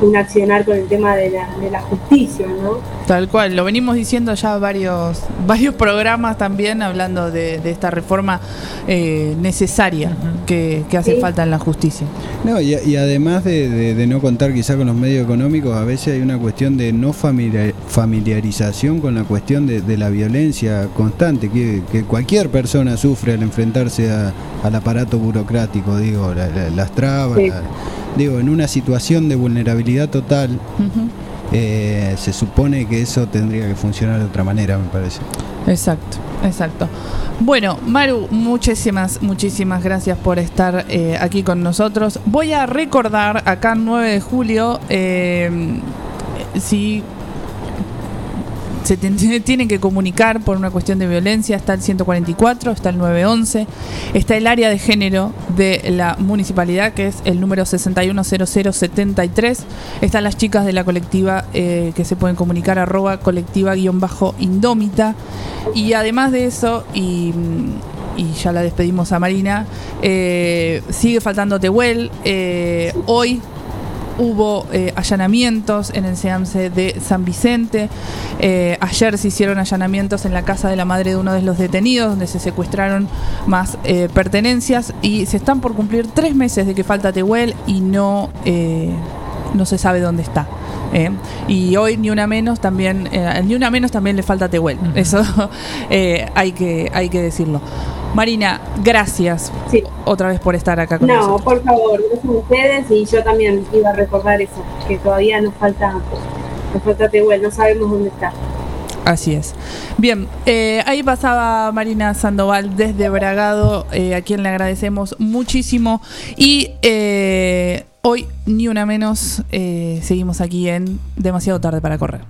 un accionar con el tema de la, de la justicia, ¿no? Tal cual, lo venimos diciendo ya varios, varios programas también hablando de, de esta reforma eh, necesaria que, que hace Sí. falta en la justicia. No, y, y además de, de- de no contar quizá con los medios económicos, a veces hay una cuestión de no familiar- familiarización con la cuestión de, de la violencia constante que, que cualquier persona sufre al enfrentarse a- al aparato burocrático, digo, la- la- las trabas, Sí. la- digo, en una situación de vulnerabilidad total, eh, se supone que eso tendría que funcionar de otra manera, me parece. Exacto, exacto. Bueno, Maru, muchísimas, muchísimas gracias por estar eh, aquí con nosotros. Voy a recordar acá el 9 de julio, eh, si, se tienen que comunicar por una cuestión de violencia, está el 144, está el 911, está el área de género de la municipalidad, que es el número 610073, están las chicas de la colectiva eh, que se pueden comunicar arroba colectiva-indómita, y además de eso, y, y ya la despedimos a Marina, eh, sigue faltando Tehuel, eh, hoy hubo eh, allanamientos en el SEAMSE de San Vicente. Eh, ayer se hicieron allanamientos en la casa de la madre de uno de los detenidos, donde se secuestraron más eh, pertenencias. Y se están por cumplir tres meses de que falta Tehuel y no, no se sabe dónde está. Eh. Y hoy ni una menos también, eh, ni una menos también le falta Tehuel. Eso eh, hay que hay que decirlo. Marina, gracias otra vez por estar acá con No, nosotros. por favor, gracias a ustedes y yo también iba a recordar eso, que todavía nos falta, nos falta Tehuel, no sabemos dónde está. Así es. Bien, eh, ahí pasaba Marina Sandoval desde Bragado, eh, a quien le agradecemos muchísimo. Y eh, hoy, ni una menos, eh, seguimos aquí en Demasiado tarde para correr.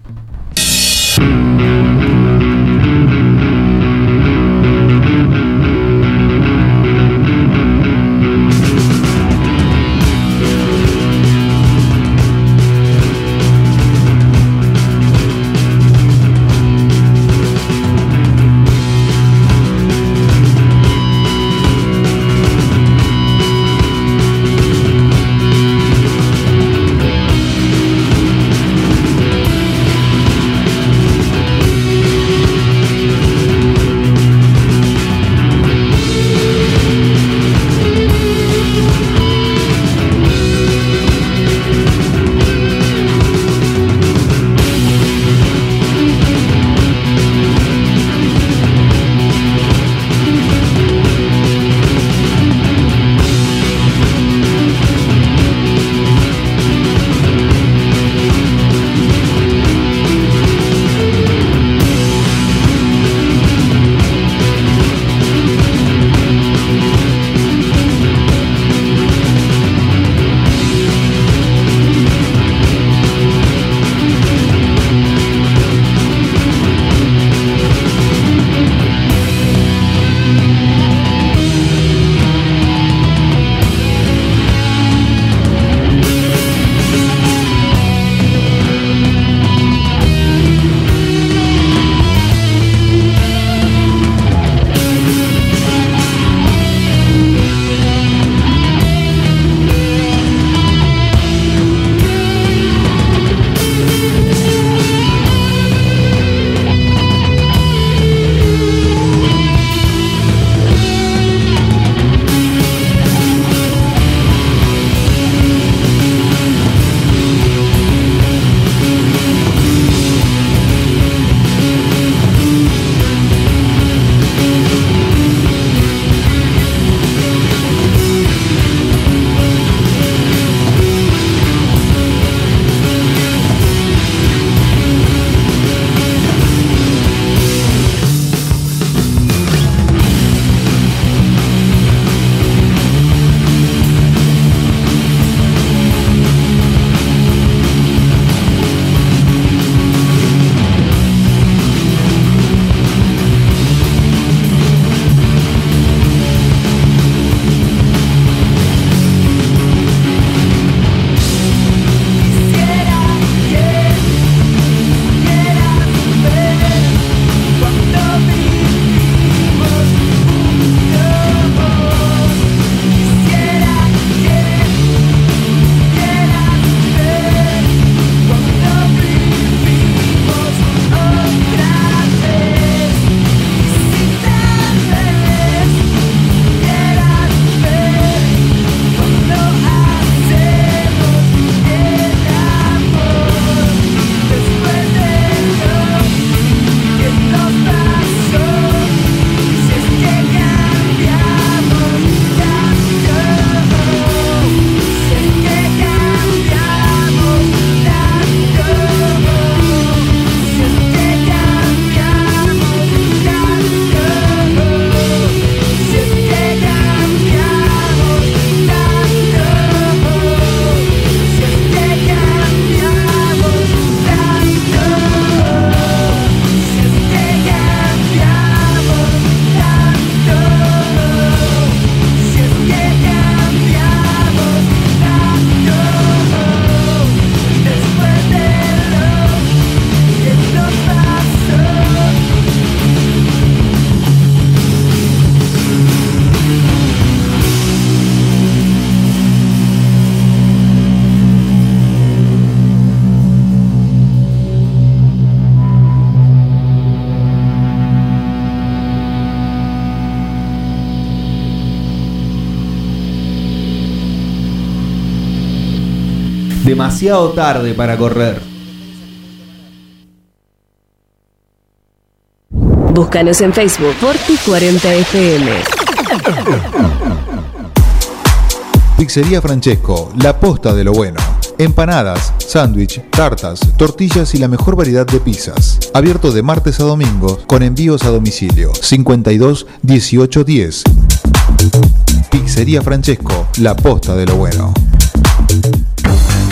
Demasiado tarde para correr. Búscanos en Facebook Forti40FM. Pizzería Francesco, la posta de lo bueno. Empanadas, sándwich, tartas, tortillas y la mejor variedad de pizzas. Abierto de martes a domingo con envíos a domicilio. 52 18 10. Pizzería Francesco, la posta de lo bueno.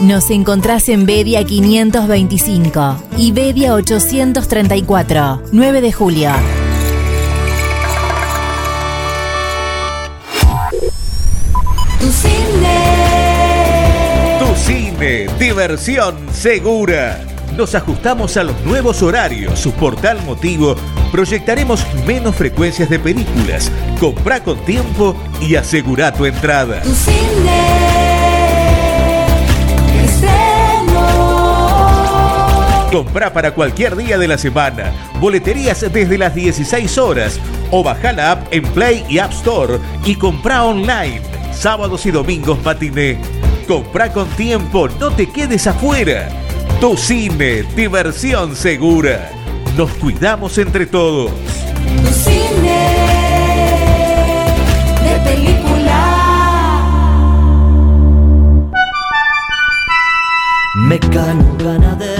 Nos encontrás en Bedia 525 y Bedia 834, 9 de julio. Tu cine. Tu cine, diversión segura. Nos ajustamos a los nuevos horarios. Su portal motivo. Proyectaremos menos frecuencias de películas. Comprá con tiempo y asegura tu entrada. Tu cine. Comprá para cualquier día de la semana. Boleterías desde las 16 horas. O baja la app en Play y App Store. Y comprá online. Sábados y domingos matiné. Comprá con tiempo. No te quedes afuera. Tu cine. Diversión segura. Nos cuidamos entre todos. Tu cine. De película. Mecano ganadero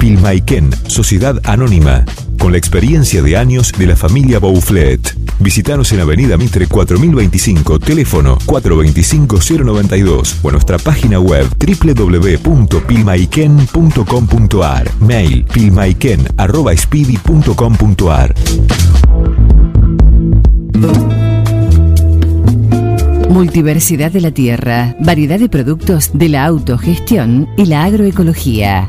Pilmaiken, Sociedad Anónima, con la experiencia de años de la familia Bouflet. Visítanos en Avenida Mitre 4025, teléfono 425-092 o nuestra página web www.pilmaiken.com.ar, mail pilmaiken.speedy.com.ar. Multiversidad de la tierra, variedad de productos de la autogestión y la agroecología.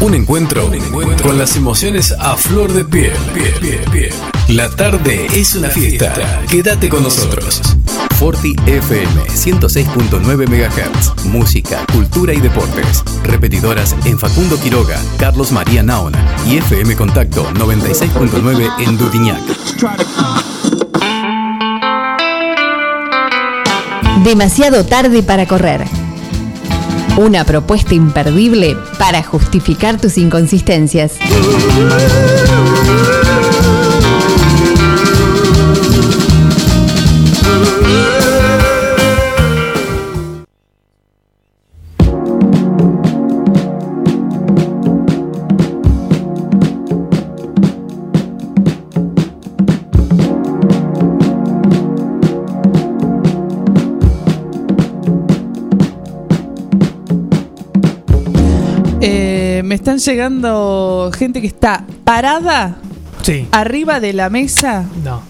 Un encuentro con las emociones a flor de piel. La tarde es una fiesta. Quédate con nosotros. Forti FM 106.9 MHz. Música, cultura y deportes. Repetidoras en Facundo Quiroga, Carlos María Naona y FM Contacto 96.9 en Dudiñac. Demasiado tarde para correr. Una propuesta imperdible para justificar tus inconsistencias. Están llegando gente que está parada Sí. arriba de la mesa No.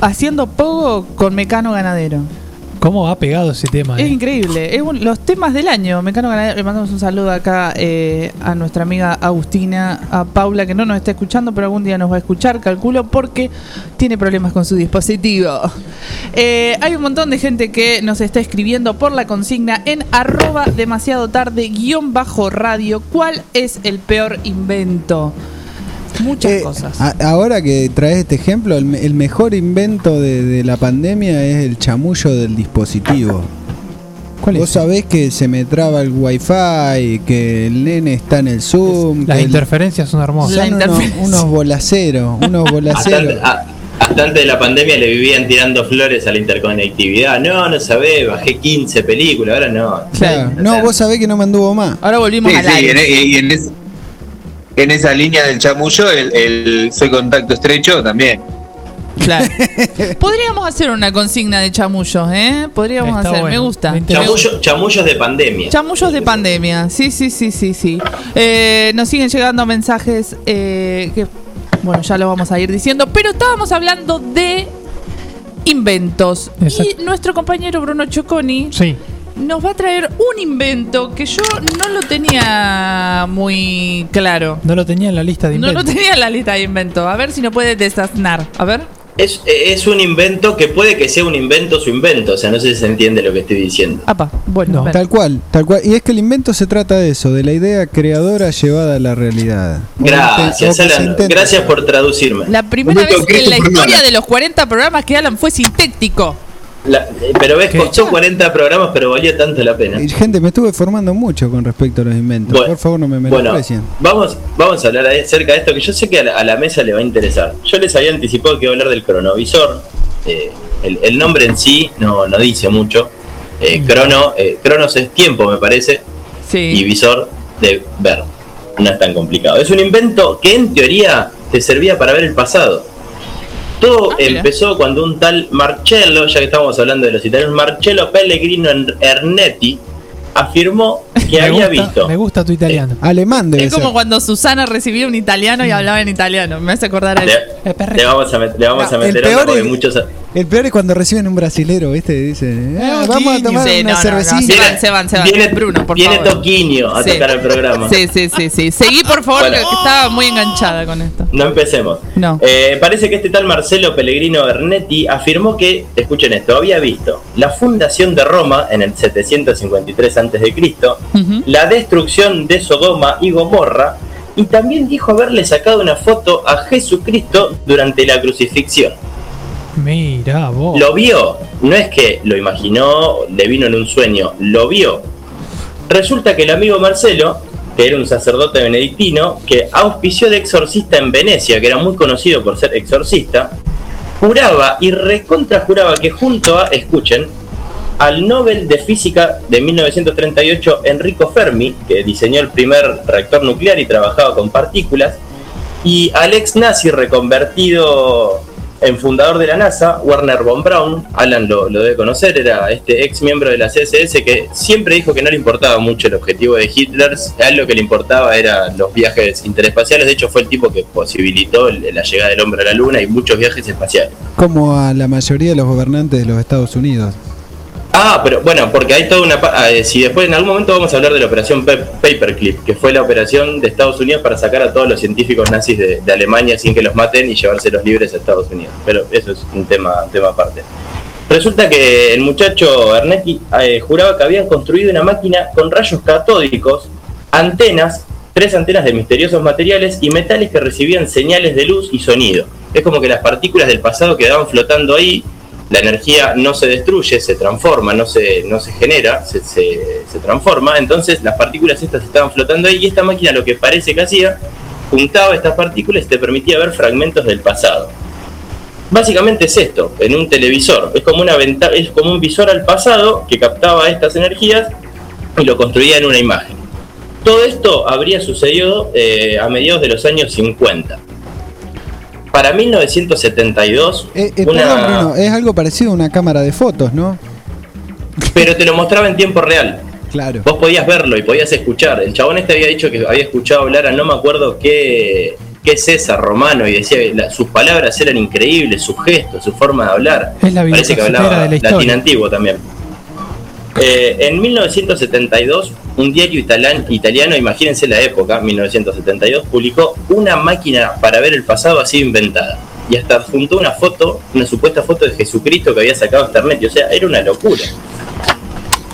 haciendo pogo con Mecano Ganadero. ¿Cómo ha pegado ese tema? Es eh? increíble. Es un- los temas del año. Mecano Ganadero. Le mandamos un saludo acá eh, a nuestra amiga Agustina, a Paula, que no nos está escuchando, pero algún día nos va a escuchar, calculo, porque tiene problemas con su dispositivo. Eh, hay un montón de gente que nos está escribiendo por la consigna en arroba demasiado tarde guion bajo radio. ¿Cuál es el peor invento? Muchas Eh, cosas. a- ahora que traes este ejemplo, el, me- el mejor invento de, de la pandemia es el chamullo del dispositivo. Vos sabés que se me traba el wifi, que el nene está en el Zoom. Las que el- interferencias son hermosas. son unos, unos bolaceros, unos Hasta, bolaceros. a- hasta antes de la pandemia le vivían tirando flores a la interconectividad. No, no sabés, bajé 15 películas, ahora no. Claro. No, vos sabés que no me anduvo más. Ahora volvimos Sí, sí, en, e- y en, es- en esa línea del chamullo, el, el soy contacto estrecho también. Claro. Podríamos hacer una consigna de chamullos, ¿eh? Podríamos Está hacer, me bueno. gusta. Me Chamullo- gusta. chamullos de pandemia. Chamullos de pandemia, sí, sí, sí, sí, sí. Eh, nos siguen llegando mensajes eh, que, bueno, ya lo vamos a ir diciendo, pero estábamos hablando de inventos. Y nuestro compañero Bruno Choconi Sí. Nos va a traer un invento que yo no lo tenía muy claro. No lo tenía en la lista de No inventos. lo tenía en la lista de inventos. A ver si nos puede desasnar. A ver. Es, es un invento que puede que sea un invento su invento, o sea, no sé si se entiende lo que estoy diciendo. Apa, bueno. Tal cual, tal cual. Y es que el invento se trata de eso, de la idea creadora llevada a la realidad. Gracias, Alan. Gracias por traducirme. La primera vez en la historia de los 40 programas que Alan fue sintético. La- pero ves, costó 40 programas, pero valió tanto la pena. Gente, me estuve formando mucho con respecto a los inventos. Bueno, Por favor, no me Bueno, menosprecien. vamos, vamos a hablar acerca de esto que yo sé que a la, a la mesa le va a interesar. Yo les había anticipado que iba a hablar del cronovisor. Eh, el, el nombre en sí no, no dice mucho. Eh, crono, eh, cronos es tiempo, me parece. Y visor de ver. No es tan complicado. Es un invento que en teoría te servía para ver el pasado. Todo Ah, mira. empezó cuando un tal Marcello, ya que estamos hablando de los italianos, Marcello Pellegrino Ernetti afirmó que Me había gusta- visto Me gusta tu italiano. Alemán debe Es como cuando Susana recibía un italiano y hablaba en italiano. Me hace acordar a eso. Le vamos a, met- le vamos a No, meter porque es- muchos. El peor es cuando reciben un brasilero, ¿viste? Dice, "Ah, vamos a tomar Sí, una no, no, no, cervecita. se van, se van, se van. Viene- Bruno, por viene favor. Toquinho a Sí. tocar el programa. Sí, sí, sí, sí. Seguí, por favor, Bueno. que estaba muy enganchada con esto. No empecemos. No. Eh, parece que este tal Marcelo Pellegrino Bernetti afirmó que, escuchen esto, había visto la fundación de Roma en el 753 a.C., la destrucción de Sodoma y Gomorra, y también dijo haberle sacado una foto a Jesucristo durante la crucifixión. Mira vos. Lo vio, no es que lo imaginó, le vino en un sueño, lo vio. Resulta que el amigo Marcelo que era un sacerdote benedictino, que auspició de exorcista en Venecia, que era muy conocido por ser exorcista, juraba y recontrajuraba que junto a, escuchen, al Nobel de Física de 1938 Enrico Fermi, que diseñó el primer reactor nuclear y trabajaba con partículas, y al ex nazi reconvertido en fundador de la NASA, Werner von Braun, Alan lo, debe conocer, era este ex miembro de la CSS que siempre dijo que no le importaba mucho el objetivo de Hitler, a él lo que le importaba eran los viajes interespaciales, de hecho fue el tipo que posibilitó la llegada del hombre a la Luna y muchos viajes espaciales. Como a la mayoría de los gobernantes de los Estados Unidos. Ah, pero bueno, porque hay toda una... ah, eh, si después en algún momento vamos a hablar de la operación Pe- Paperclip, que fue la operación de Estados Unidos para sacar a todos los científicos nazis de, Alemania sin que los maten y llevárselos libres a Estados Unidos. Pero eso es un tema, tema aparte. Resulta que el muchacho Ernetti eh, juraba que habían construido una máquina con rayos catódicos, antenas, tres antenas de misteriosos materiales y metales que recibían señales de luz y sonido. Es como que las partículas del pasado quedaban flotando ahí, la energía no se destruye, se transforma, no se, no se genera, se, se- transforma, entonces las partículas estas estaban flotando ahí y esta máquina lo que parece que hacía, juntaba estas partículas y te permitía ver fragmentos del pasado. Básicamente es esto, en un televisor. Es como una venta es como un visor al pasado que captaba estas energías y lo construía en una imagen. Todo esto habría sucedido eh, a mediados de los años 50. Para 1972, Eh, eh, una- Perdón, Bruno, es algo parecido a una cámara de fotos, ¿no? pero te lo mostraba en tiempo real. Claro. Vos podías verlo y podías escuchar. El chabón este había dicho que había escuchado hablar a no me acuerdo qué, qué César romano y decía que la- sus palabras eran increíbles, sus gestos, su forma de hablar. Es la Parece que hablaba de la latín antiguo también. Eh, en 1972, un diario italan- italiano, imagínense la época, 1972, publicó una máquina para ver el pasado así inventada. Y hasta adjuntó una foto, una supuesta foto de Jesucristo que había sacado internet. O sea, era una locura.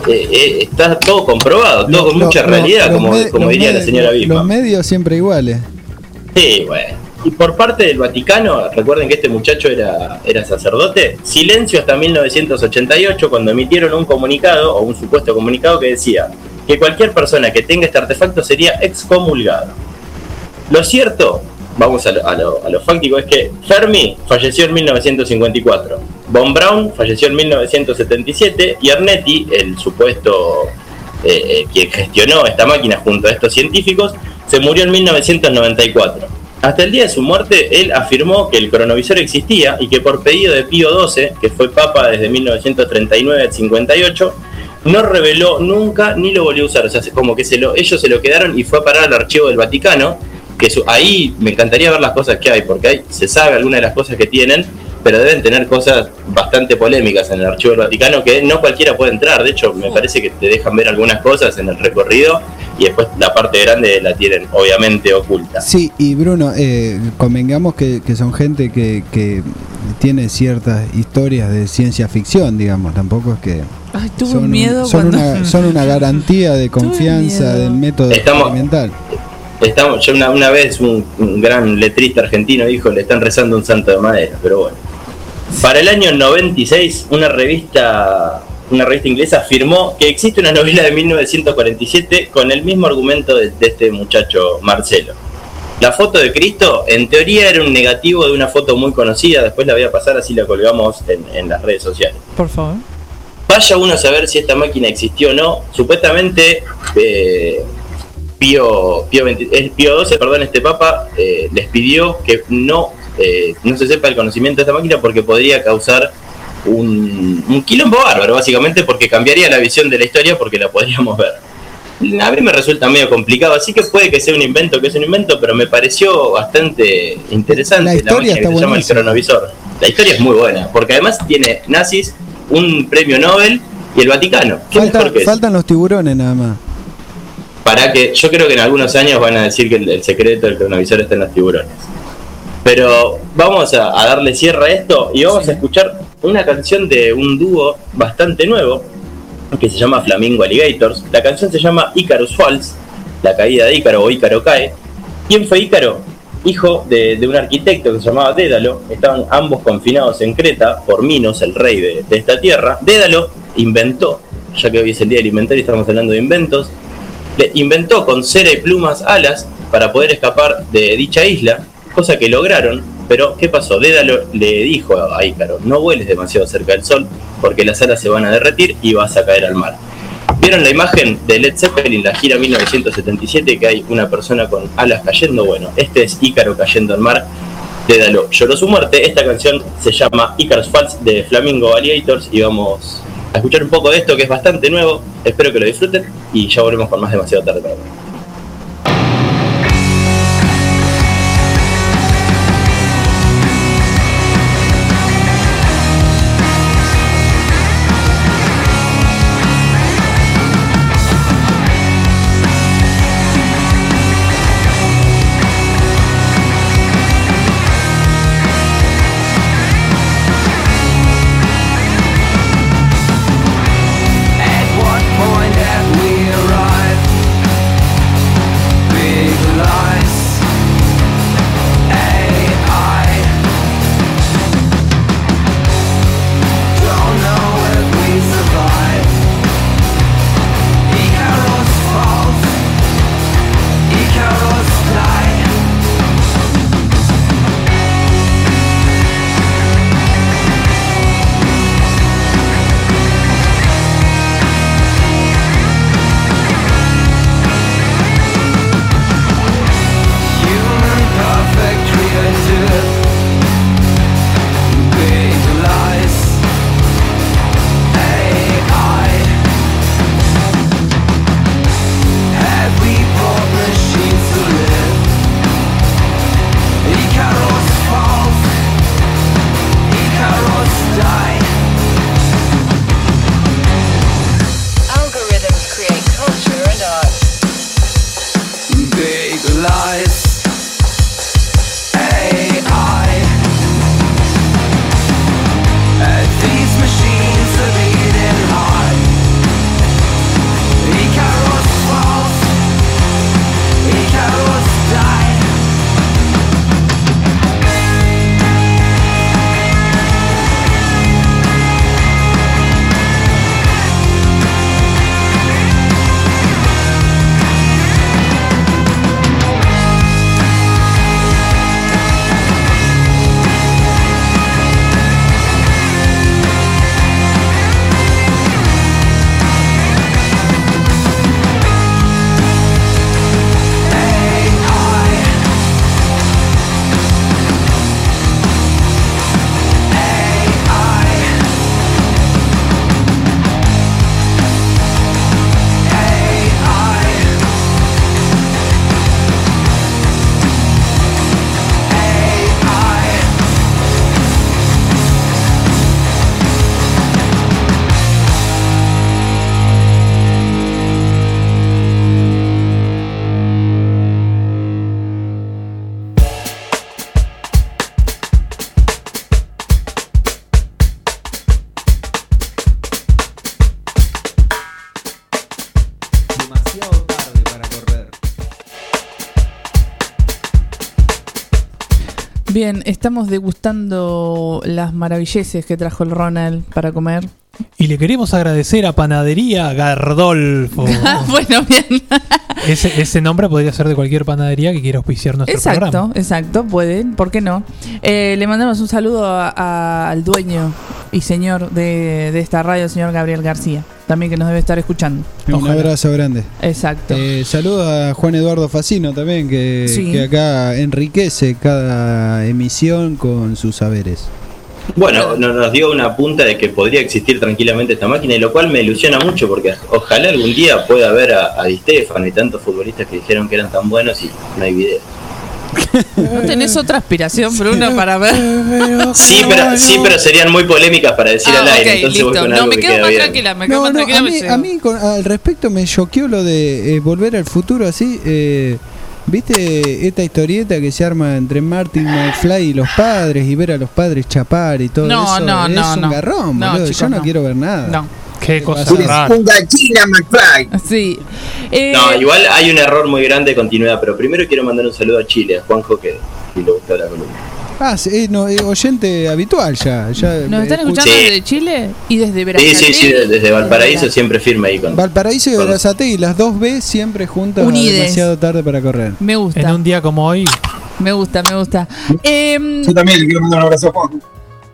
Eh, eh, está todo comprobado, todo con Lo- mucha lo- realidad, los como, como los diría la señora Los Bismarck. medios siempre iguales. Sí, bueno. Y por parte del Vaticano, recuerden que este muchacho era, era sacerdote, silencio hasta 1988 cuando emitieron un comunicado, o un supuesto comunicado que decía que cualquier persona que tenga este artefacto sería excomulgado. Lo cierto, vamos a lo, a lo- a lo fáctico, es que Fermi falleció en 1954, Von Braun falleció en 1977 y Ernetti, el supuesto eh, eh, quien gestionó esta máquina junto a estos científicos, se murió en 1994. Hasta el día de su muerte, él afirmó que el cronovisor existía y que por pedido de Pío XII, que fue papa desde 1939 al 58, no reveló nunca ni lo volvió a usar. O sea, como que se lo, ellos se lo quedaron y fue a parar al archivo del Vaticano, que su- ahí me encantaría ver las cosas que hay, porque ahí se sabe algunas de las cosas que tienen, pero deben tener cosas bastante polémicas en el archivo del Vaticano que no cualquiera puede entrar. De hecho, me parece que te dejan ver algunas cosas en el recorrido y después la parte grande la tienen obviamente oculta. Sí, y Bruno, eh, convengamos que, que son gente que, que tiene ciertas historias de ciencia ficción, digamos. Tampoco es que. Ay, tuve son, miedo son, cuando... una, son una garantía de confianza del método Estamos- experimental. Estamos, yo una, una vez un, un gran letrista argentino dijo le están rezando un santo de madera, pero bueno. Para el año 96, una revista, una revista inglesa afirmó que existe una novela de 1947 con el mismo argumento de, de este muchacho Marcelo. La foto de Cristo, en teoría, era un negativo de una foto muy conocida. Después la voy a pasar, así la colgamos en, en las redes sociales. Por favor. Vaya uno a saber si esta máquina existió o no. Supuestamente, eh, Pío, Pío, 20 eh, Pío 12, perdón, este papa, eh, les pidió que no, eh, no se sepa el conocimiento de esta máquina porque podría causar un, un quilombo bárbaro, básicamente, porque cambiaría la visión de la historia porque la podríamos ver. A mí me resulta medio complicado, así que puede que sea un invento, que es un invento, pero me pareció bastante interesante La la, historia máquina que está se llama el cronovisor. La historia es muy buena, porque además tiene nazis, un premio Nobel y el Vaticano. ¿Qué Falta- mejor que faltan los tiburones nada más. Para que yo creo que en algunos años van a decir que el, el secreto del cronovisor está en los tiburones. Pero vamos a, a darle cierre a esto y vamos a escuchar una canción de un dúo bastante nuevo que se llama Flamingo Alligators. La canción se llama Icarus Falls, la caída de Ícaro o Ícaro cae. ¿Quién fue Ícaro? Hijo de, un arquitecto que se llamaba Dédalo. Estaban ambos confinados en Creta por Minos, el rey de, de esta tierra. Dédalo inventó, ya que hoy es el día del inventario y estamos hablando de inventos, le inventó con cera y plumas alas para poder escapar de dicha isla, cosa que lograron, pero ¿qué pasó? Dédalo le dijo a Ícaro, no vueles demasiado cerca del sol porque las alas se van a derretir y vas a caer al mar. ¿Vieron la imagen de Led Zeppelin, la gira 1977, que hay una persona con alas cayendo? Bueno, este es Ícaro cayendo al mar. Dédalo lloró su muerte. Esta canción se llama Icarus Falls de Flamingo Alligators y vamos a escuchar un poco de esto que es bastante nuevo. Espero que lo disfruten y ya volvemos con más demasiado tarde Bien, estamos degustando las maravilleces que trajo el Ronald para comer. Y le queremos agradecer a Panadería Gardolfo. bueno, bien. ese, ese nombre podría ser de cualquier panadería que quiera auspiciar nuestro Exacto, programa. exacto, pueden, ¿por qué no? Eh, le mandamos un saludo a- a- al dueño y señor de, de esta radio, el señor Gabriel García, también que nos debe estar escuchando. Un abrazo grande. Exacto. Eh, saludo a Juan Eduardo Facino también, que, Sí. que acá enriquece cada emisión con sus saberes. Bueno, no- nos dio una punta de que podría existir tranquilamente esta máquina, y lo cual me ilusiona mucho porque ojalá algún día pueda ver a, a Di Stefano y tantos futbolistas que dijeron que eran tan buenos y no hay video. ¿No tenés otra aspiración, Bruno, para ver? Sí, pero, sí, pero serían muy polémicas para decir Ah, al aire, entonces listo. No, me que quedo queda más bien. tranquila, me quedo No, más no, tranquila. a mí, a mí con- al respecto me choqueó lo de eh, volver al futuro así. eh, ¿Viste esta historieta que se arma entre Martin McFly y los padres y ver a los padres chapar y todo No, eso? no, es no, un no. garrón, No, boludo. chicos, Yo no, no. quiero ver nada. No. Qué cosa rara. Gallina McFly. Sí. Eh, No, igual hay un error muy grande de continuidad, pero primero quiero mandar un saludo a Chile, a Juanjo, que y le gustó la columna. Ah, sí, eh, no, eh, oyente habitual ya. ya ¿Nos están escucha- escuchando desde Chile y desde Sí, Brasil? sí, sí, desde Valparaíso siempre firme ahí con. Valparaíso y Berazategui, las dos B siempre juntas Unides. demasiado tarde para correr. Me gusta. En un día como hoy. Me gusta, me gusta. Em, Yo también le quiero mandar un abrazo a Juan.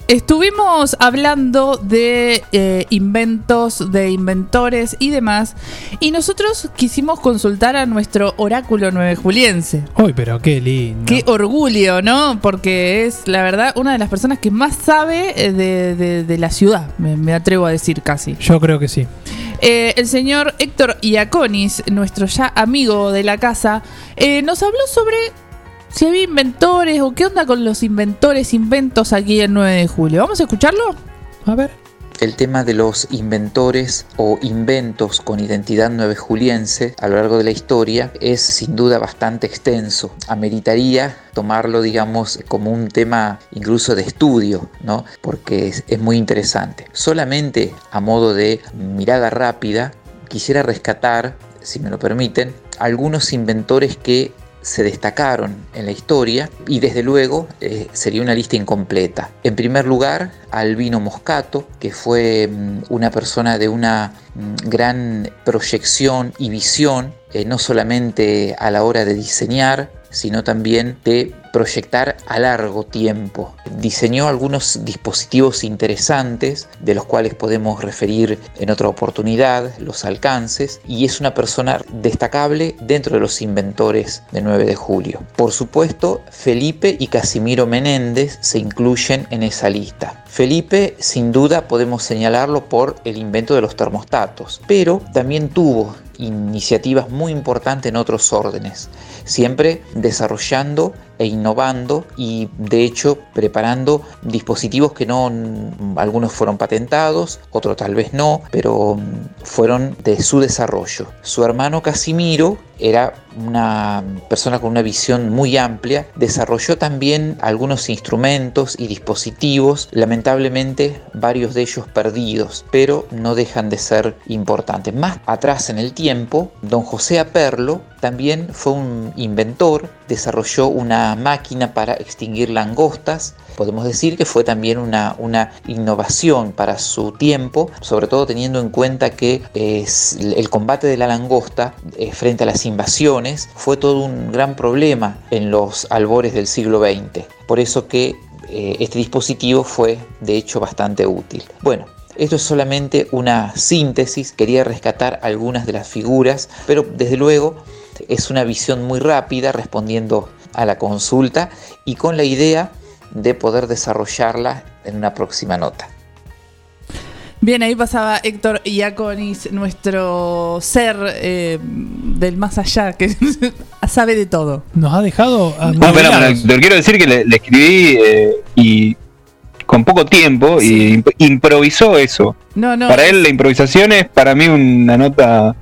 Estuvimos hablando de eh, inventos, de inventores y demás, y nosotros quisimos consultar a nuestro oráculo nueve juliense. Uy, pero qué lindo. Qué orgullo, ¿no? Porque es, la verdad, una de las personas que más sabe eh, de, de- de la ciudad, me, me atrevo a decir casi. Yo creo que sí. Eh, el señor Héctor Iaconis, nuestro ya amigo de la casa, eh, nos habló sobre si había inventores o qué onda con los inventores, inventos aquí el 9 de julio. ¿Vamos a escucharlo? A ver. El tema de los inventores o inventos con identidad nueve juliense a lo largo de la historia es sin duda bastante extenso. Ameritaría tomarlo, digamos, como un tema incluso de estudio, ¿no? Porque es muy interesante. Solamente a modo de mirada rápida, quisiera rescatar, si me lo permiten, algunos inventores que se destacaron en la historia y desde luego eh, sería una lista incompleta. En primer lugar, Albino Moscato, que fue mm, una persona de una mm, gran proyección y visión, eh, no solamente a la hora de diseñar, sino también de proyectar a largo tiempo. Diseñó algunos dispositivos interesantes, de los cuales podemos referir en otra oportunidad los alcances, y es una persona destacable dentro de los inventores de 9 de julio. Por supuesto, Felipe y Casimiro Menéndez se incluyen en esa lista. Felipe, sin duda, podemos señalarlo por el invento de los termostatos, pero también tuvo iniciativas muy importantes en otros órdenes, siempre desarrollando e innovando y de hecho preparando dispositivos que no algunos fueron patentados, otros tal vez no, pero fueron de su desarrollo. Su hermano Casimiro era una persona con una visión muy amplia, desarrolló también algunos instrumentos y dispositivos, lamentablemente varios de ellos perdidos, pero no dejan de ser importantes. Más atrás en el tiempo, don José Aperlo también fue un inventor, desarrolló una máquina para extinguir langostas, podemos decir que fue también una, innovación para su tiempo, sobre todo teniendo en cuenta que es el combate de la langosta eh, frente a las invasiones fue todo un gran problema en los albores del siglo XX. Por eso que eh, este dispositivo fue de hecho bastante útil. Bueno, esto es solamente una síntesis, quería rescatar algunas de las figuras, pero desde luego es una visión muy rápida respondiendo a la consulta y con la idea de poder desarrollarla en una próxima nota. Bien, ahí pasaba Héctor Iaconis, nuestro ser eh, del más allá, que sabe de todo. Nos ha dejado. Ah, bueno, bueno, te quiero decir que le, le escribí eh, y con poco tiempo y imp- improvisó eso. No, no. para él la improvisación es para mí una nota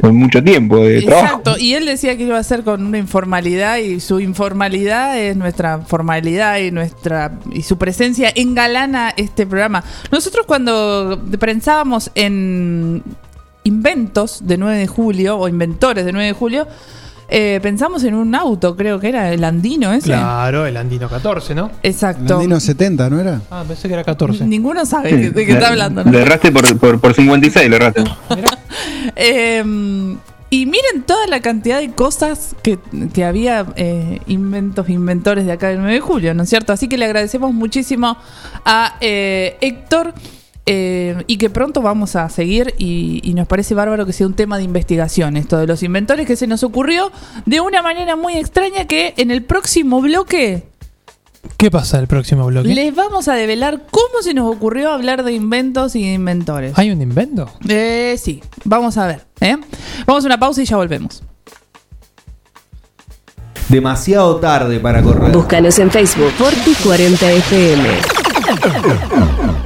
con mucho tiempo de trabajo. Exacto, y él decía que iba a ser con una informalidad y su informalidad es nuestra formalidad y nuestra y su presencia engalana este programa. Nosotros cuando pensábamos en inventos de 9 de julio o inventores de 9 de julio, eh, pensamos en un auto, creo que era el andino ese. Claro, el Andino 14, ¿no? Exacto. Andino 70, ¿no era? Ah, pensé que era 14. Ninguno sabe Sí, de, qué está hablando. ¿no? Le erraste por, por, por 56, le erraste. Eh, y miren toda la cantidad de cosas que, que había eh, inventos, inventores de acá del 9 de julio, ¿no es cierto? Así que le agradecemos muchísimo a eh, Héctor eh, y que pronto vamos a seguir y, y nos parece bárbaro que sea un tema de investigación esto de los inventores que se nos ocurrió de una manera muy extraña que en el próximo bloque ¿Qué pasa el próximo bloque? les vamos a develar cómo se nos ocurrió hablar de inventos y de inventores. ¿Hay un invento? Eh, sí, vamos a ver. ¿eh? Vamos a una pausa y ya volvemos. Demasiado tarde para correr. Búscanos en Facebook, Forti40FM.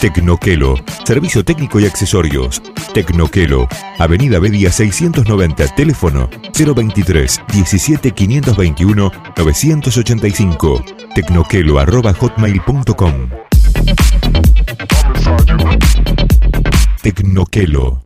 Tecnoquelo, servicio técnico y accesorios. Tecnoquelo, Avenida Bedia 690, teléfono 023 17 521 985. Tecnoquelo arroba hotmail.com. Tecnoquelo.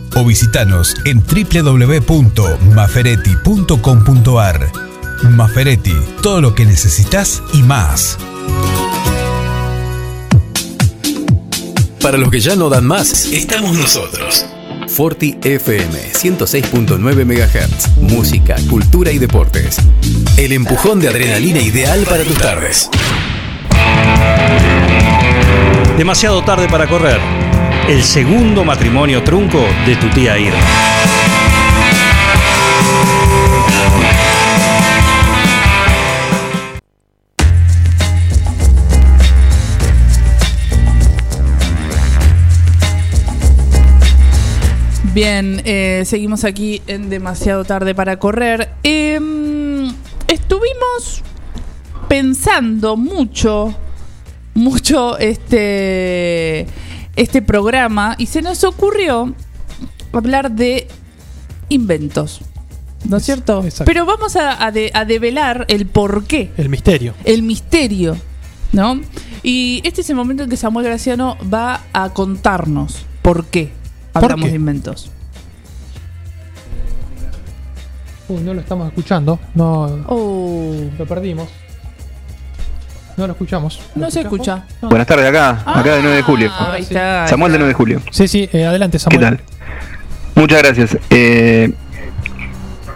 o visitanos en www.maferetti.com.ar. Maferetti, todo lo que necesitas y más. Para los que ya no dan más, estamos nosotros. Forti FM 106.9 MHz. Música, cultura y deportes. El empujón de adrenalina ideal para tus tardes. Demasiado tarde para correr. El segundo matrimonio trunco de tu tía Irma. Bien, eh, seguimos aquí en demasiado tarde para correr. Em, estuvimos pensando mucho, mucho este, este programa y se nos ocurrió hablar de inventos. ¿No es cierto? Pero vamos a, a de- a develar el por qué. El misterio. El misterio, ¿no? Y este es el momento en que Samuel Graciano va a contarnos por qué hablamos qué? de inventos. Uy, no lo estamos escuchando. No. Oh. Lo perdimos. No lo escuchamos. ¿Lo No se escucha. Buenas tardes acá, acá de 9 de julio. Ah, ahí está. Samuel de 9 de julio. Sí, sí, eh, adelante, ¿Qué Samuel. tal? Muchas gracias. Eh,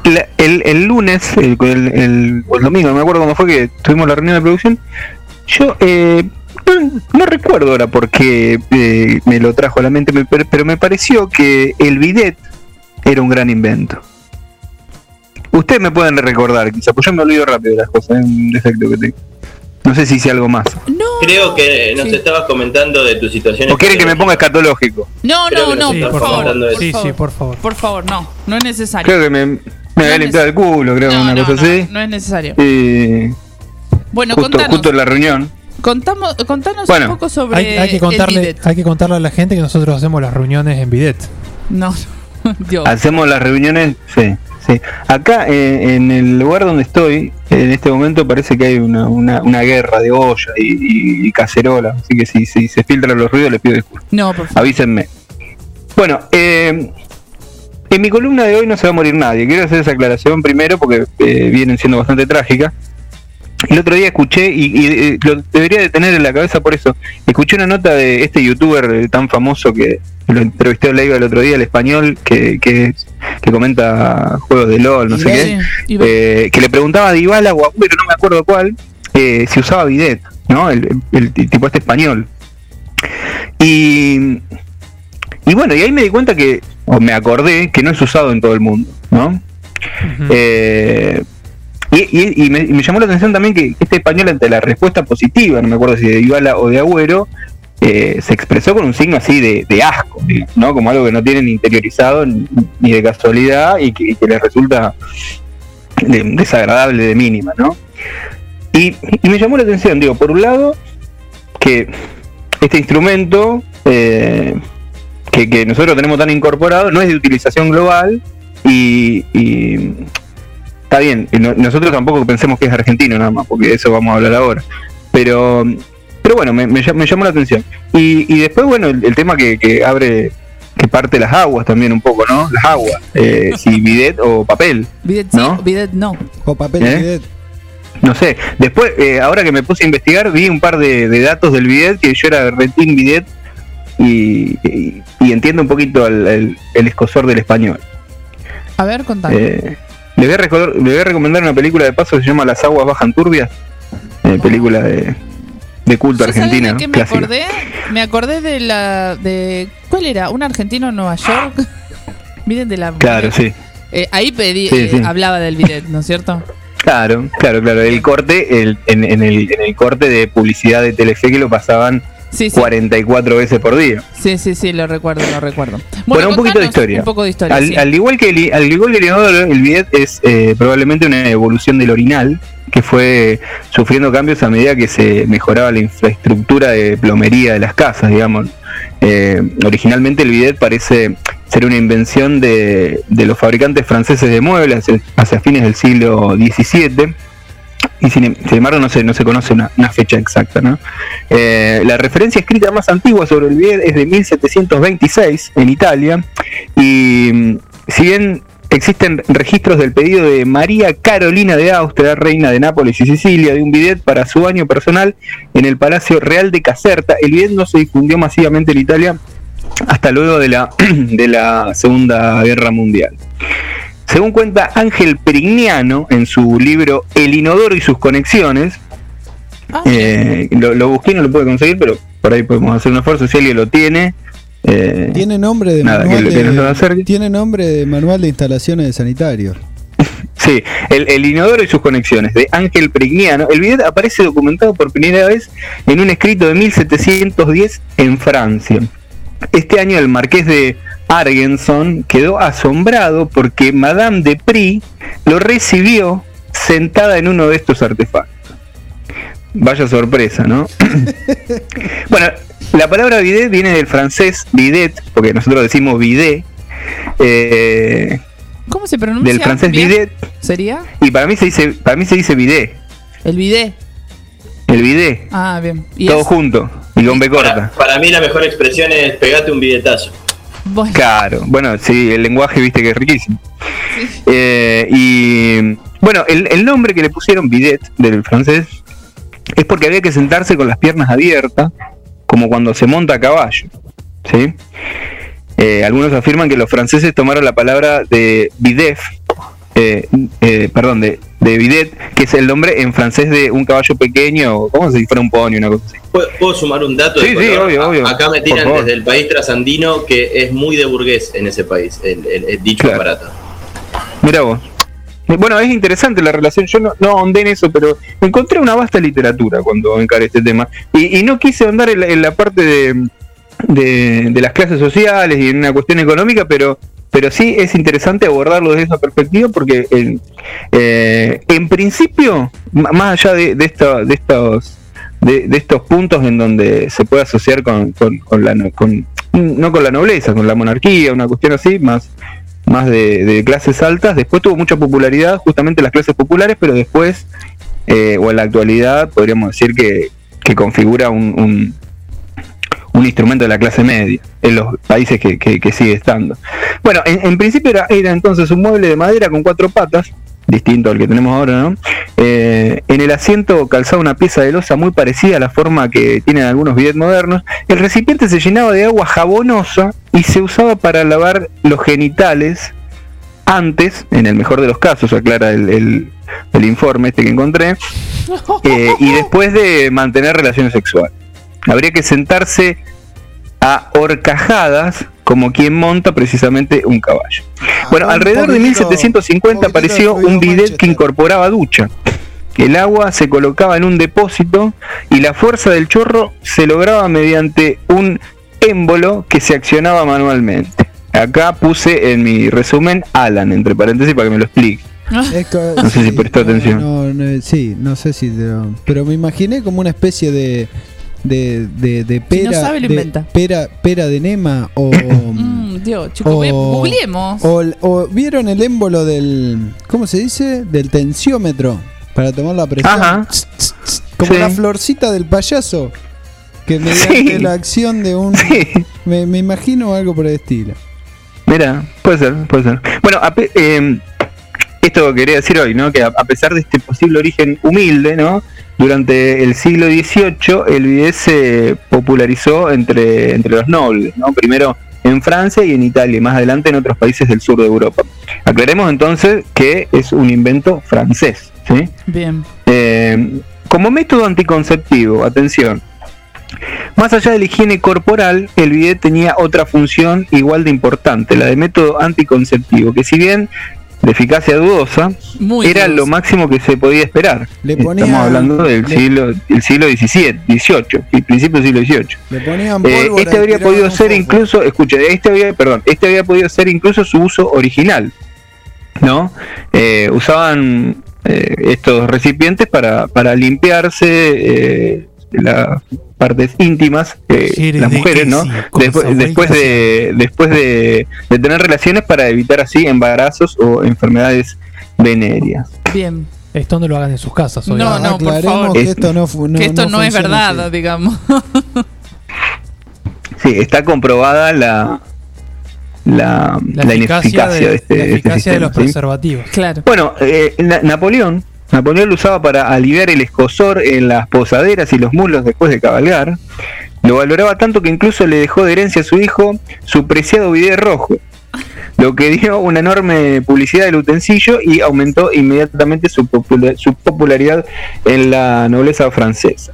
la- el, el lunes, el, el- el- o el domingo, no me acuerdo cómo fue que tuvimos la reunión de producción, yo eh, no, no recuerdo ahora por qué eh, me lo trajo a la mente, me- pero, pero me pareció que el bidet era un gran invento. Ustedes me pueden recordar, quizá, pues yo me olvido rápido de las cosas, es un defecto que tengo. No sé si hice algo más. Creo que nos estabas comentando de tu situación. ¿O quieren que me ponga escatológico? No, no, no, por favor. Sí, sí, por favor. Por favor, no, no es necesario. Creo que me, me había limpiado el culo, creo, una cosa así. No es necesario. Y Bueno, justo, contanos. justo en la reunión. Contamos, contanos Bueno, un poco sobre Hay, hay que el contarle, bidet. hay que contarle a la gente que nosotros hacemos las reuniones en bidet. No, Dios. Hacemos las reuniones, sí, sí. Acá eh, en el lugar donde estoy, en este momento parece que hay una, una, una guerra de olla y, y- y cacerola. Así que si, si se filtran los ruidos, les pido disculpas. No, por favor. Avísenme. Bueno, eh, en mi columna de hoy no se va a morir nadie. Quiero hacer esa aclaración primero porque eh, vienen siendo bastante trágicas. El otro día escuché, y, y, eh, lo debería de tener en la cabeza por eso, escuché una nota de este youtuber tan famoso que lo entrevisté a Leiva el otro día, el español, que, que, que comenta juegos de LOL, no sé qué, eh, que le preguntaba a Dybala o a Agüero, no me acuerdo cuál, eh, si usaba bidet, ¿no? El, el- el tipo este español. Y, y bueno, y ahí me di cuenta que, o me acordé, que no es usado en todo el mundo, ¿no? Eh, y, y- y me, y me llamó la atención también que este español ante la respuesta positiva, no me acuerdo si de Dybala o de Agüero, eh, se expresó con un signo así de, de asco, ¿no? Como algo que no tienen interiorizado ni, de casualidad y que, les resulta de- desagradable de mínima, ¿no? Y, me llamó la atención, digo, por un lado, que este instrumento eh, que, que nosotros tenemos tan incorporado no es de utilización global y, y está bien, nosotros tampoco pensemos que es argentino nada más, porque eso vamos a hablar ahora. Pero, pero bueno, me, me me llamó la atención. Y, y después, bueno, el, el tema que, que abre, que parte las aguas también un poco, ¿no? Las aguas, eh, si bidet o papel. Bidet sí, ¿No? bidet no. O papel ¿Eh? bidet. No sé, después, eh, ahora que me puse a investigar, vi un par de, de datos del bidet, que yo era retín bidet, y, y- y entiendo un poquito el, el- el escosor del español. A ver, contanos. Eh, voy a les voy a recomendar una película de paso que se llama Las aguas bajan turbias, eh, película de, de culto ¿Yo sabés argentina. de qué me clásica. acordé? Me acordé de la. de ¿Cuál era? ¿Un argentino en Nueva York? Miren de la. Claro, sí. Eh, ahí pedí, Sí, eh, sí. hablaba del bidet, ¿no es cierto? Claro, claro, claro. El corte, el, en, en el, en el corte de publicidad de Telefe que lo pasaban Sí, sí. 44 veces por día. Sí, sí, sí, lo recuerdo, lo recuerdo. Bueno, un poquito de historia. Un poco de historia. Al, igual que el, al igual que el inodoro, el bidet es eh, probablemente una evolución del orinal que fue sufriendo cambios a medida que se mejoraba la infraestructura de plomería de las casas, digamos. Eh, originalmente el bidet parece ser una invención de, de los fabricantes franceses de muebles hacia fines del siglo XVII y sin, em- embargo no se, no se conoce una, una fecha exacta. ¿no? Eh, la referencia escrita más antigua sobre el bidet es de 1726 en Italia y mm, si bien existen registros del pedido de María Carolina de Austria, reina de Nápoles y Sicilia, de un bidet para su baño personal en el Palacio Real de Caserta, el bidet no se difundió masivamente en Italia hasta luego de la, de la Segunda Guerra Mundial. Según cuenta Ángel Perignano en su libro El inodoro y sus conexiones, eh, lo, lo busqué y no lo pude conseguir, pero por ahí podemos hacer un esfuerzo si alguien lo tiene. eh, Tiene nombre de Nada, manual que- de, tiene nombre de manual de instalaciones de sanitarios. Sí, el, el inodoro y sus conexiones, de Ángel Prigniano. El bidet aparece documentado por primera vez en un escrito de 1710 en Francia. Este año el marqués de Argenson quedó asombrado porque Madame de Prie lo recibió sentada en uno de estos artefactos. Vaya sorpresa, ¿no? bueno, la palabra bidet viene del francés bidet, porque nosotros decimos bidet. eh, ¿Cómo se pronuncia? del francés Bien. bidet. ¿Sería? Y para mí se dice, para mí se dice bidet. El bidet. El bidet. Ah, bien. Y Todo es- junto. Y con B corta. Para mí la mejor expresión es pegate un Claro, bueno, sí, el lenguaje viste que es riquísimo. Eh, y bueno, el, el nombre que le pusieron bidet del francés es porque había que sentarse con las piernas abiertas, como cuando se monta a caballo. ¿sí? Eh, algunos afirman que los franceses tomaron la palabra de bidef, eh, eh, perdón, de, de bidet, que es el nombre en francés de un caballo pequeño, como si fuera un pony, una cosa así. ¿Puedo, puedo sumar un dato? de Sí, sí, obvio, obvio. Acá me tiran desde el país trasandino que es muy de burgués en ese país, el, el- el dicho Claro. aparato. Mira vos. Bueno, es interesante la relación. Yo no, no ahondé en eso, pero encontré una vasta literatura cuando encaré este tema. Y, y no quise ahondar en la, en la parte de, de- de las clases sociales y en una cuestión económica, pero, pero sí es interesante abordarlo desde esa perspectiva porque en, eh, en principio, más allá de, de, esta- de estos de, estos puntos en donde se puede asociar con, con- con la no- con- la nobleza, con la monarquía, una cuestión así, más más de, clases altas. Después tuvo mucha popularidad, justamente las clases populares, pero después, eh, o en la actualidad, podríamos decir que, que configura un, un instrumento de la clase media en los países que, que- que sigue estando. Bueno, en, en principio era, era entonces un mueble de madera con cuatro patas, distinto al que tenemos ahora, ¿no? Eh, en el asiento calzaba una pieza de losa muy parecida a la forma que tienen algunos bidets modernos. El recipiente se llenaba de agua jabonosa y se usaba para lavar los genitales antes, en el mejor de los casos, aclara el, el- el informe este que encontré, eh, y después de mantener relaciones sexuales. Habría que sentarse a horcajadas como quien monta precisamente un caballo. Bueno, alrededor de 1750 apareció un bidet que incorporaba ducha. El agua se colocaba en un depósito y la fuerza del chorro se lograba mediante un émbolo que se accionaba manualmente. Acá puse en mi resumen Alan, entre paréntesis, para que me lo explique. Es co- No sé si prestó atención. No, no, sí, no sé si. te lo- pero me imaginé como una especie de. De, de, de pera, no sabe, lo de inventa. pera, pera de Nema o, Mm, Dios, chicos, googleemos. o, o vieron el émbolo del ¿cómo se dice? del tensiómetro para tomar la presión. Ajá. Como Sí. la florcita del payaso que mediante Sí. la acción de un me, me imagino algo por el estilo. Mira, puede ser, puede ser. Bueno, a pe- eh, esto quería decir hoy, ¿no? Que a, a pesar de este posible origen humilde, ¿no? Durante el siglo XVIII el bidet se popularizó entre, entre los nobles, ¿no? Primero en Francia y en Italia, y más adelante en otros países del sur de Europa. Aclaremos entonces que es un invento francés, ¿sí? Bien. Eh, como método anticonceptivo, atención. Más allá de la higiene corporal, el bidet tenía otra función igual de importante, la de método anticonceptivo, que si bien de eficacia dudosa, Muy era dudosa. lo máximo que se podía esperar. Le ponía- Estamos hablando del le- siglo, del siglo XVII, XVIII, principio del siglo XVIII. Le ponían Eh, este habría podido ser incluso, escuche, este había, perdón, este había podido ser incluso su uso original, ¿no? Eh, usaban eh, estos recipientes para, para limpiarse eh, las partes íntimas, eh, las de mujeres, ¿no? Después, de después de, de tener relaciones para evitar así embarazos o enfermedades venéreas. Bien. Esto no lo hagan en sus casas. No, obviamente. no, por favor. que esto no, no- que esto no no, es verdad, así. digamos. Sí, está comprobada la la, La, la eficacia, ineficacia de, de, este, la este eficacia de los ¿sí? preservativos. Claro. Bueno, eh, Na- Napoleón, Napoleón lo usaba para aliviar el escosor en las posaderas y los mulos después de cabalgar. Lo valoraba tanto que incluso le dejó de herencia a su hijo su preciado bidet rojo, lo que dio una enorme publicidad del utensilio y aumentó inmediatamente su, popula- su popularidad en la nobleza francesa.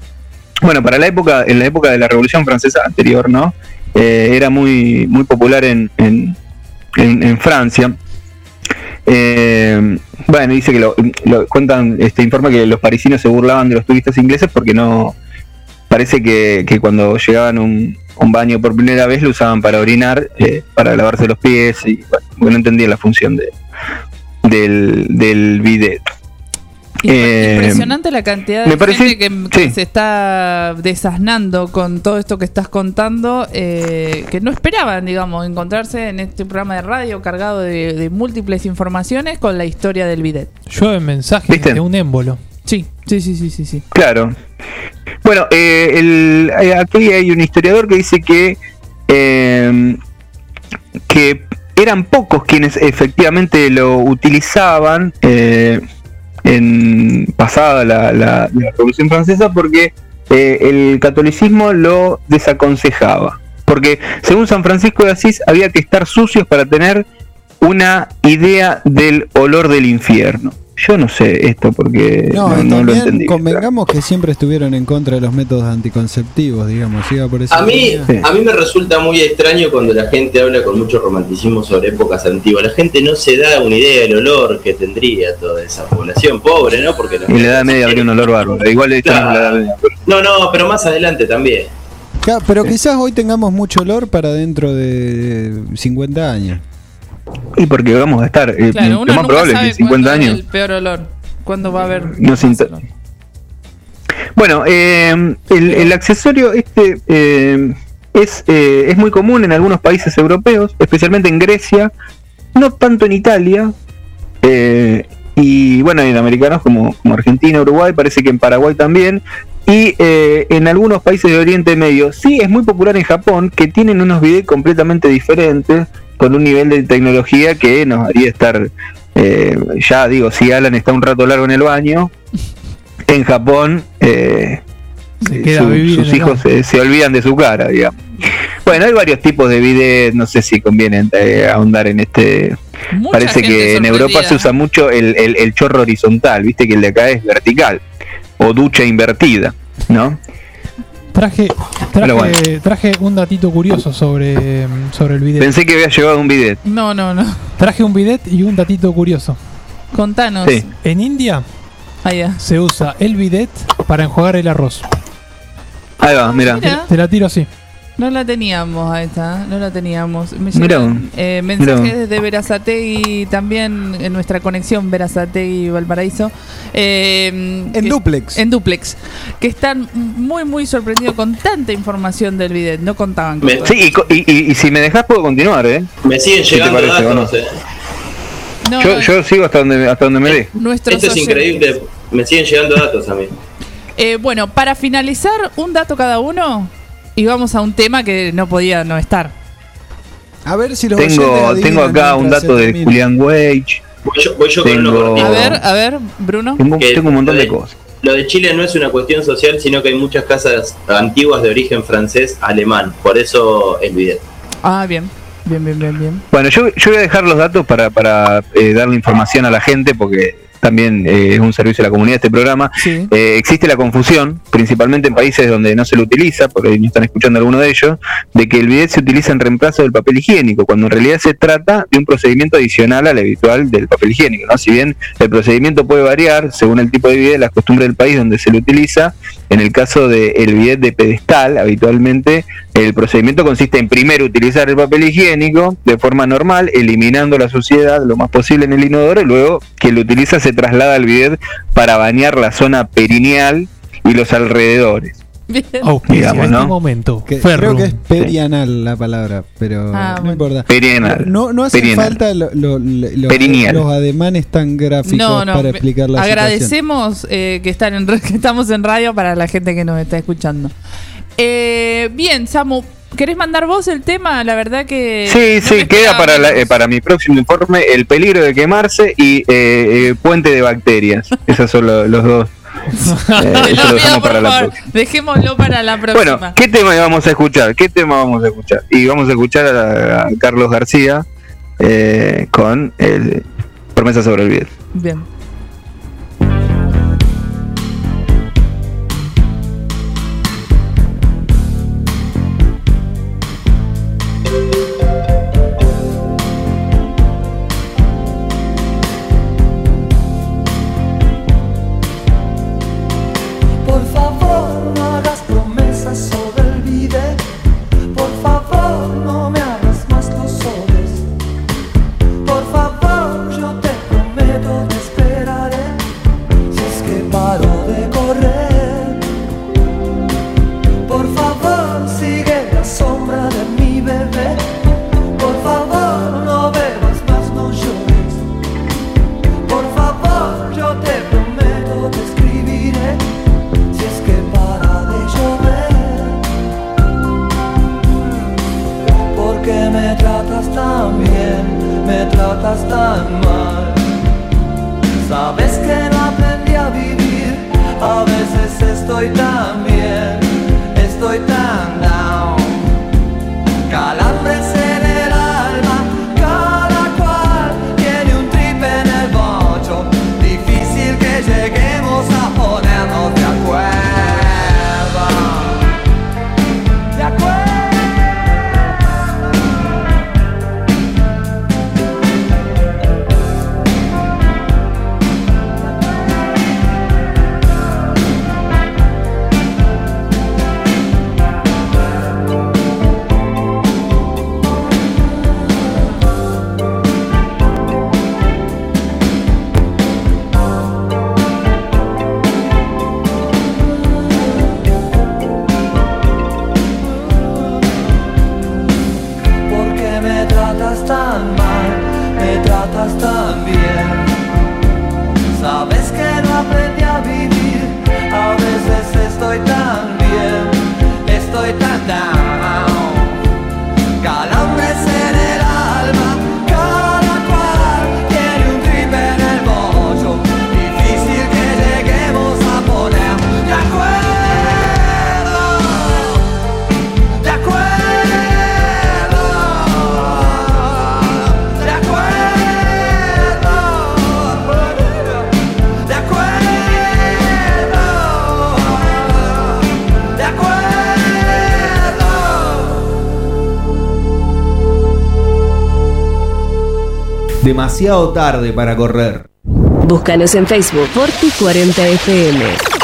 Bueno, para la época, en la época de la Revolución Francesa anterior, ¿no? Eh, era muy, muy popular en- en Francia. Eh, bueno, dice que lo, lo- cuentan, este informa que los parisinos se burlaban de los turistas ingleses porque no parece que, que cuando llegaban un, un baño por primera vez lo usaban para orinar, eh, para lavarse los pies y bueno, no entendían la función de, del, del bidet. Eh, Impresionante la cantidad de me parece- gente que, que se está desasnando con todo esto que estás contando, eh, que no esperaban, digamos, encontrarse en este programa de radio cargado de, de múltiples informaciones con la historia del bidet. Llueven mensajes de un émbolo. Sí, sí, sí, sí, sí. sí. Claro. Bueno, eh, el- aquí hay un historiador que dice que, eh, que eran pocos quienes efectivamente lo utilizaban eh, en pasada la, la- la Revolución Francesa porque eh, el catolicismo lo desaconsejaba. Porque según San Francisco de Asís había que estar sucios para tener una idea del olor del infierno. Yo no sé esto porque No, no, lo entendí. convengamos que siempre estuvieron en contra de los métodos anticonceptivos, digamos, iba por esa A mí, a mí me resulta muy extraño cuando la gente habla con mucho romanticismo sobre épocas antiguas. La gente no se da una idea del olor que tendría toda esa población pobre, ¿no? Porque Y la Edad Media habría un olor bárbaro. Igual esto no la Edad Media. No, no, pero más adelante también. Claro, pero quizás hoy tengamos mucho olor para dentro de 50 años. Y porque vamos a estar, eh, Claro, lo más probable es que en 50 cuándo es años el peor olor. ¿Cuándo va a haber? no Bueno, eh, el, el accesorio este eh, es, eh, es muy común en algunos países europeos, especialmente en Grecia, no tanto en Italia, y bueno, en americanos como, como Argentina, Uruguay, parece que en Paraguay también, y en algunos países de Oriente Medio. Sí, es muy popular en Japón, que tienen unos videos completamente diferentes, con un nivel de tecnología que nos haría estar, eh, ya digo, si Alan está un rato largo en el baño, en Japón eh, a su- sus hijos se, se olvidan de su cara, digamos. Bueno, hay varios tipos de bidet, no sé si conviene eh, ahondar en este. Mucha Parece que en Europa se usa mucho el, el- el chorro horizontal, viste que el de acá es vertical, o ducha invertida, ¿no? Traje, traje, bueno. traje un datito curioso sobre, sobre el bidet. Pensé que había llevado un bidet. No, no, no. Traje un bidet y un datito curioso. Contanos. Sí. En India Ah, se usa el bidet para enjuagar el arroz. Ahí va, mira. Mira. Te la tiro así. No la teníamos a esta, no la teníamos. Me Mirá. llegan eh, mensajes Mirá. de Verazategui también en nuestra conexión Verazategui Valparaíso. eh, En que- duplex. En duplex. Que están muy, muy sorprendidos con tanta información del bidet. No contaban con todo. Sí, y, co- y- y- y si me dejas puedo continuar, ¿eh? Me siguen ¿Qué te llegando parece, no? datos. eh. No, Yo, yo sigo hasta donde, hasta donde me dé. nuestros Esto es increíble. Me siguen llegando datos a mí. Eh, bueno, para finalizar, un dato cada uno y vamos a un tema que no podía no estar. A ver si los Tengo, tengo acá un dato de termina. Julian Wage. Voy yo, voy yo con uno. A ver, a ver, Bruno. Tengo, un montón lo de cosas. Lo de Chile no es una cuestión social, sino que hay muchas casas antiguas de origen francés, alemán. Por eso el bidet. Ah, bien. Bien, bien, bien, bien. Bueno, yo, yo voy a dejar los datos para, para eh, darle información a la gente, porque también eh, es un servicio a la comunidad este programa. Sí. Eh, existe la confusión, principalmente en países donde no se lo utiliza, porque ahí no están escuchando alguno de ellos, de que el bidet se utiliza en reemplazo del papel higiénico, cuando en realidad se trata de un procedimiento adicional al habitual del papel higiénico. ¿no? Si bien el procedimiento puede variar según el tipo de bidet, las costumbres del país donde se lo utiliza, en el caso del bidet de pedestal, habitualmente el procedimiento consiste en primero utilizar el papel higiénico de forma normal, eliminando la suciedad lo más posible en el inodoro, y luego quien lo utiliza se traslada al bidet para bañar la zona perineal y los alrededores. Bien. Auspicia Digamos, en ¿no? este momento. Que- creo que es perianal la palabra, pero Ah, no bueno. importa. Perineal. No, no hace falta lo- lo- lo- los, Perineal. los ademanes tan gráficos No, no. para explicar la situación. agradecemos eh, que, están en, que estamos en radio para la gente que nos está escuchando. Eh, bien, Samu, ¿querés mandar vos el tema? La verdad que. Sí, no sí, queda para, la- eh, para mi próximo informe el peligro de quemarse y eh, eh, puente de bacterias. Esos son lo- los dos. Eh, eso lo dejamos para la favor. próxima. Dejémoslo para la próxima. Bueno, ¿qué tema vamos a escuchar? ¿Qué tema vamos a escuchar? Y vamos a escuchar a, a Carlos García eh, con el Promesa sobre el Bien. Bien. Bien, estoy tan Demasiado tarde para correr. Búscanos en Facebook Forti40FM.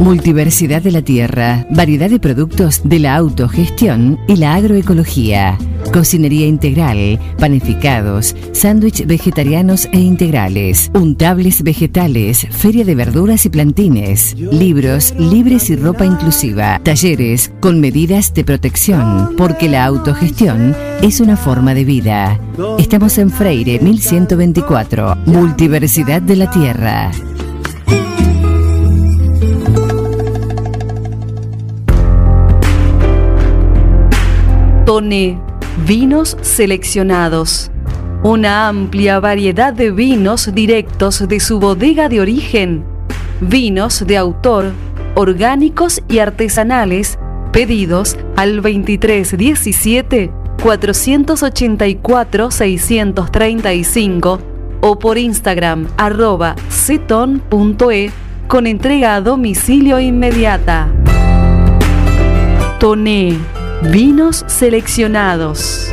Multiversidad de la tierra, variedad de productos de la autogestión y la agroecología. Cocinería integral, panificados, sándwich vegetarianos e integrales, untables vegetales, feria de verduras y plantines, libros, libres y ropa inclusiva, talleres con medidas de protección, porque la autogestión es una forma de vida. Estamos en Freire 1124, Multiversidad de la Tierra. Tone, vinos seleccionados. Una amplia variedad de vinos directos de su bodega de origen. Vinos de autor, orgánicos y artesanales, pedidos al 2317 484 635 o por Instagram arroba ceton.e con entrega a domicilio inmediata. Toné, vinos seleccionados.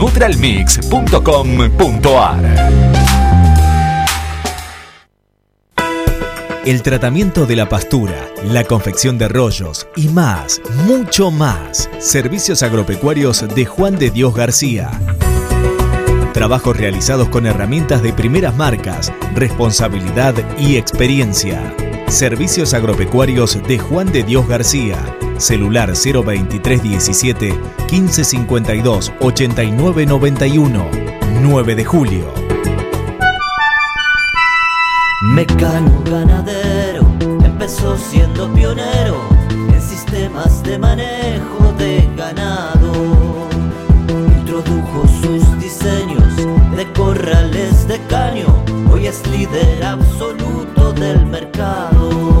www.nutralmix.com.ar. El tratamiento de la pastura, la confección de rollos y más, mucho más. Servicios agropecuarios de Juan de Dios García. Trabajos realizados con herramientas de primeras marcas, responsabilidad y experiencia. Servicios agropecuarios de Juan de Dios García. Celular 02317 1552 8991. 9 de julio. Mecano ganadero empezó siendo pionero en sistemas de manejo de ganado. Introdujo sus diseños de corrales de caño, hoy es líder absoluto del mercado.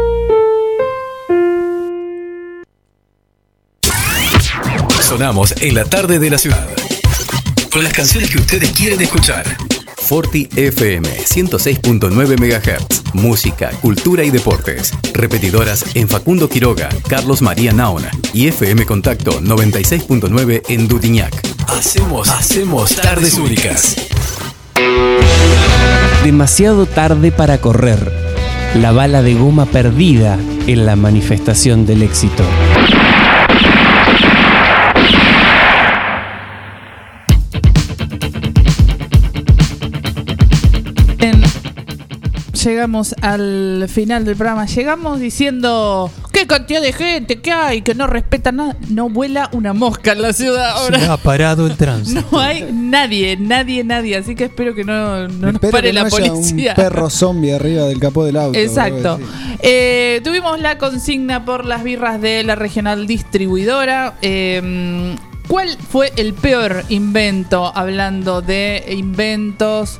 Sonamos en la tarde de la ciudad. Con las canciones que ustedes quieren escuchar. Forti FM 106.9 MHz. Música, cultura y deportes. Repetidoras en Facundo Quiroga, Carlos María Naona y FM Contacto 96.9 en Dudiñac. Hacemos, hacemos tardes únicas. Demasiado tarde para correr. La bala de goma perdida en la manifestación del éxito. Llegamos al final del programa. Llegamos diciendo qué cantidad de gente que hay que no respeta nada. No vuela una mosca en la ciudad ahora. Se ha parado el tránsito. No hay nadie, nadie, nadie. Así que espero que no, no nos pare que la no haya policía. un perro zombie arriba del capó del auto. Exacto. Eh, tuvimos la consigna por las birras de la regional distribuidora. Eh, ¿Cuál fue el peor invento? Hablando de inventos.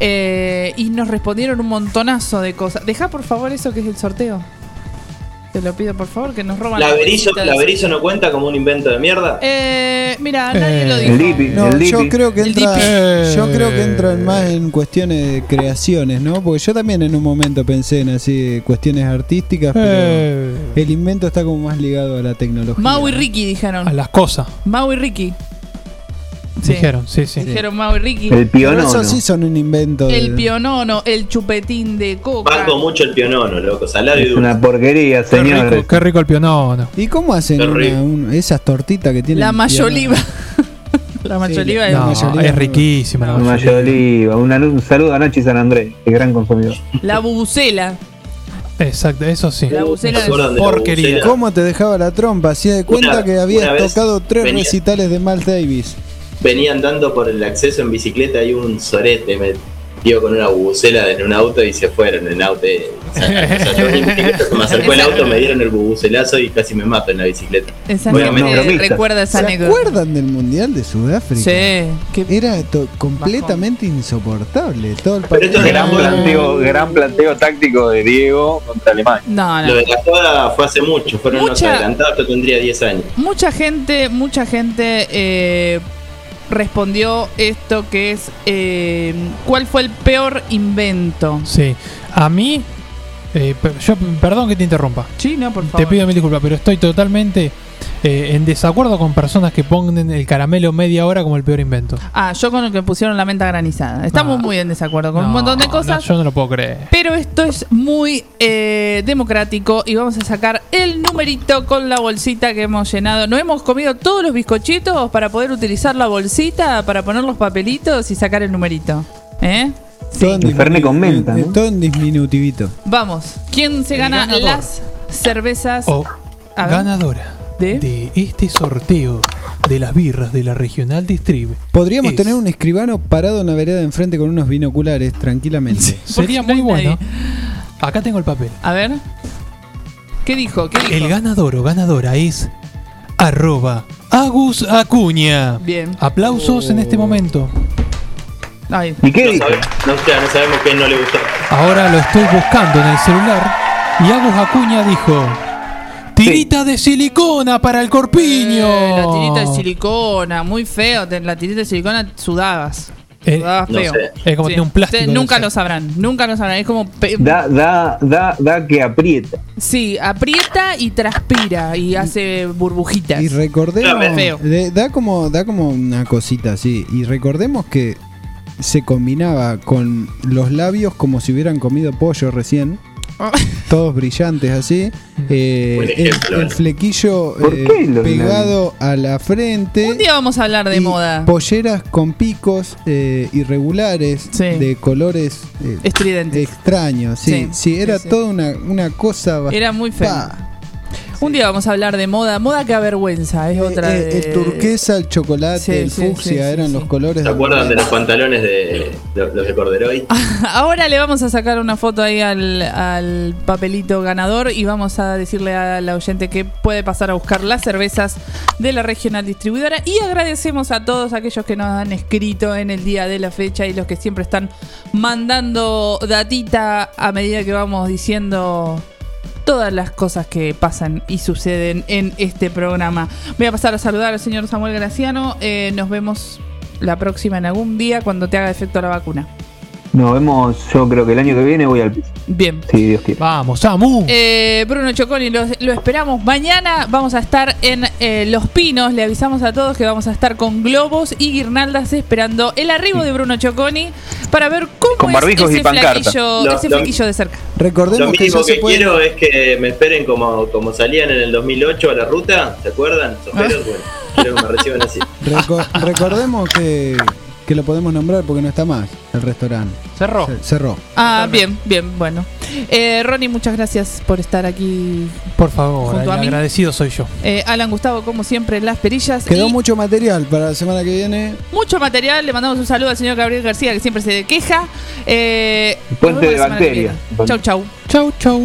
Eh, y nos respondieron un montonazo de cosas. Deja por favor eso que es el sorteo. Te lo pido por favor, que nos roban ¿La Berizo. ¿La Berizo no cuenta como un invento de mierda? Eh, mira, nadie lo dijo. No, yo creo que entra, Dipi. yo creo que entra más en cuestiones de creaciones, ¿no? Porque yo también en un momento pensé en así cuestiones artísticas, pero Eh. el invento está como más ligado a la tecnología. Mau y Ricky dijeron. A las cosas. Mau y Ricky. Sí. Dijeron, sí, sí. Dijeron Mau y Ricky. Pero eso sí son un invento. de- El pionono, el chupetín de coca. Banco mucho el pionono, loco, salado y Es dulce. una porquería, Qué rico, qué rico el pionono. ¿Y cómo hacen una- un- esas tortitas que tienen? La mayoliva. la mayoliva es. No, mayoliva es riquísima la mayoliva. Una- un saludo a Nachi San Andrés, el gran consumidor. La bubucela. Exacto, eso sí. La bucela ¿Se acuerdan de Porquería. ¿Cómo te dejaba la trompa? Hacía de cuenta Una- que habías tocado tres venía- recitales de Miles Davis. Venía andando por el acceso en bicicleta y un sorete me dio con una bubucela en un auto y se fueron en auto. eh, o sea, o sea, yo venía en bicicleta, se me acercó el auto, me dieron el bubucelazo y casi me mato en la bicicleta. Esa Bueno, no, recuerda esa ¿Se acuerdan del Mundial de Sudáfrica? Sí. qué- Era completamente insoportable. Todo el Pero esto Gran planteo, gran planteo táctico de Diego contra Alemania. No, Lo no. de la joda fue hace mucho, fueron unos Mucha- adelantados, yo tendría 10 años. Mucha gente, mucha gente eh, respondió esto que es eh, ¿cuál fue el peor invento? Sí. A mí, eh, yo, perdón que te interrumpa. Sí, no, por Te favor. pido mil disculpas, pero estoy totalmente eh, en desacuerdo con personas que pongan el caramelo media hora como el peor invento. Ah, yo con el que pusieron la menta granizada. Estamos muy en desacuerdo con un montón de No, cosas. yo no lo puedo creer. Pero esto es muy eh, democrático y vamos a sacar el numerito con la bolsita que hemos llenado. ¿No hemos comido todos los bizcochitos para poder utilizar la bolsita para poner los papelitos y sacar el numerito? ¿Eh? Todo en con menta, eh, ¿no? Todo en disminutivito. Vamos, ¿quién se gana las cervezas? O A ver. ganadora ¿De? este sorteo de las birras de la regional Distrib. Podríamos Es- tener un escribano parado en la vereda de enfrente con unos binoculares tranquilamente. Sería muy bueno. Acá tengo el papel. A ver. ¿Qué dijo? ¿Qué dijo? El ganador o ganadora es arroba Agus Acuña. Bien. Aplausos en este momento. Ay. ¿Y qué no, dijo? sabe- no, no sabemos qué no le gustó. Ahora lo estoy buscando en el celular. Y Agus Acuña dijo: Tirita de silicona para el corpiño. Eh, la tirita de silicona, muy feo. La tirita de silicona sudabas. Eh, Sudabas no feo. sé. Es como tiene un plástico Ustedes nunca lo sabrán, nunca lo sabrán. Es como. Da, da, da, da que aprieta. Sí, aprieta y transpira y hace burbujitas. Y recordemos, Feo. de- da como da como una cosita así. Y recordemos que se combinaba con los labios como si hubieran comido pollo recién. Todos brillantes así. Eh, Buen el, el ¿eh? flequillo ¿Por eh, pegado a la frente. Un día vamos a hablar de y moda. Polleras con picos eh, irregulares de colores eh, Estridentes. extraños. Sí, Sí, sí, era sí, sí. toda una, una cosa Era muy feo. Un día vamos a hablar de moda. Moda que avergüenza. Es otra Eh, de. El turquesa, el chocolate, Sí, el sí, fucsia sí, sí, eran los colores ¿Se acuerdan de los pantalones de, de- los de Corderoy? Ahora le vamos a sacar una foto ahí al, al papelito ganador y vamos a decirle a la oyente que puede pasar a buscar las cervezas de la regional distribuidora. Y agradecemos a todos aquellos que nos han escrito en el día de la fecha y los que siempre están mandando datita a medida que vamos diciendo todas las cosas que pasan y suceden en este programa. Voy a pasar a saludar al señor Samuel Graciano. Eh, nos vemos la próxima en algún día cuando te haga efecto la vacuna. Nos vemos, yo creo que el año que viene voy al piso. Bien. Si Dios quiere. Vamos, Samu. Eh, Bruno Choconi, lo, lo esperamos. Mañana vamos a estar en eh, Los Pinos. Le avisamos a todos que vamos a estar con globos y guirnaldas esperando el arribo de Bruno Choconi para ver cómo Con es y ese pancarta. flequillo, Lo- ese lo- flequillo de cerca. Recordemos Lo que mínimo que puede- quiero es que me esperen como, como salían en el 2008 a la ruta, ¿se acuerdan? Soperos, bueno, quiero que me reciban así. Reco- recordemos que, que lo podemos nombrar porque no está más el restaurante. Cerró. Cerró. Ah, bien, bien, bueno. Eh, Ronnie, muchas gracias por estar aquí. Por favor, Junto el a mí. agradecido soy yo. Eh, Alan Gustavo, como siempre, en las perillas. Quedó y mucho material para la semana que viene. mucho material. Le mandamos un saludo al señor Gabriel García, que siempre se queja. Eh, Puente de bacterias. Chau, chau. Chau, chau.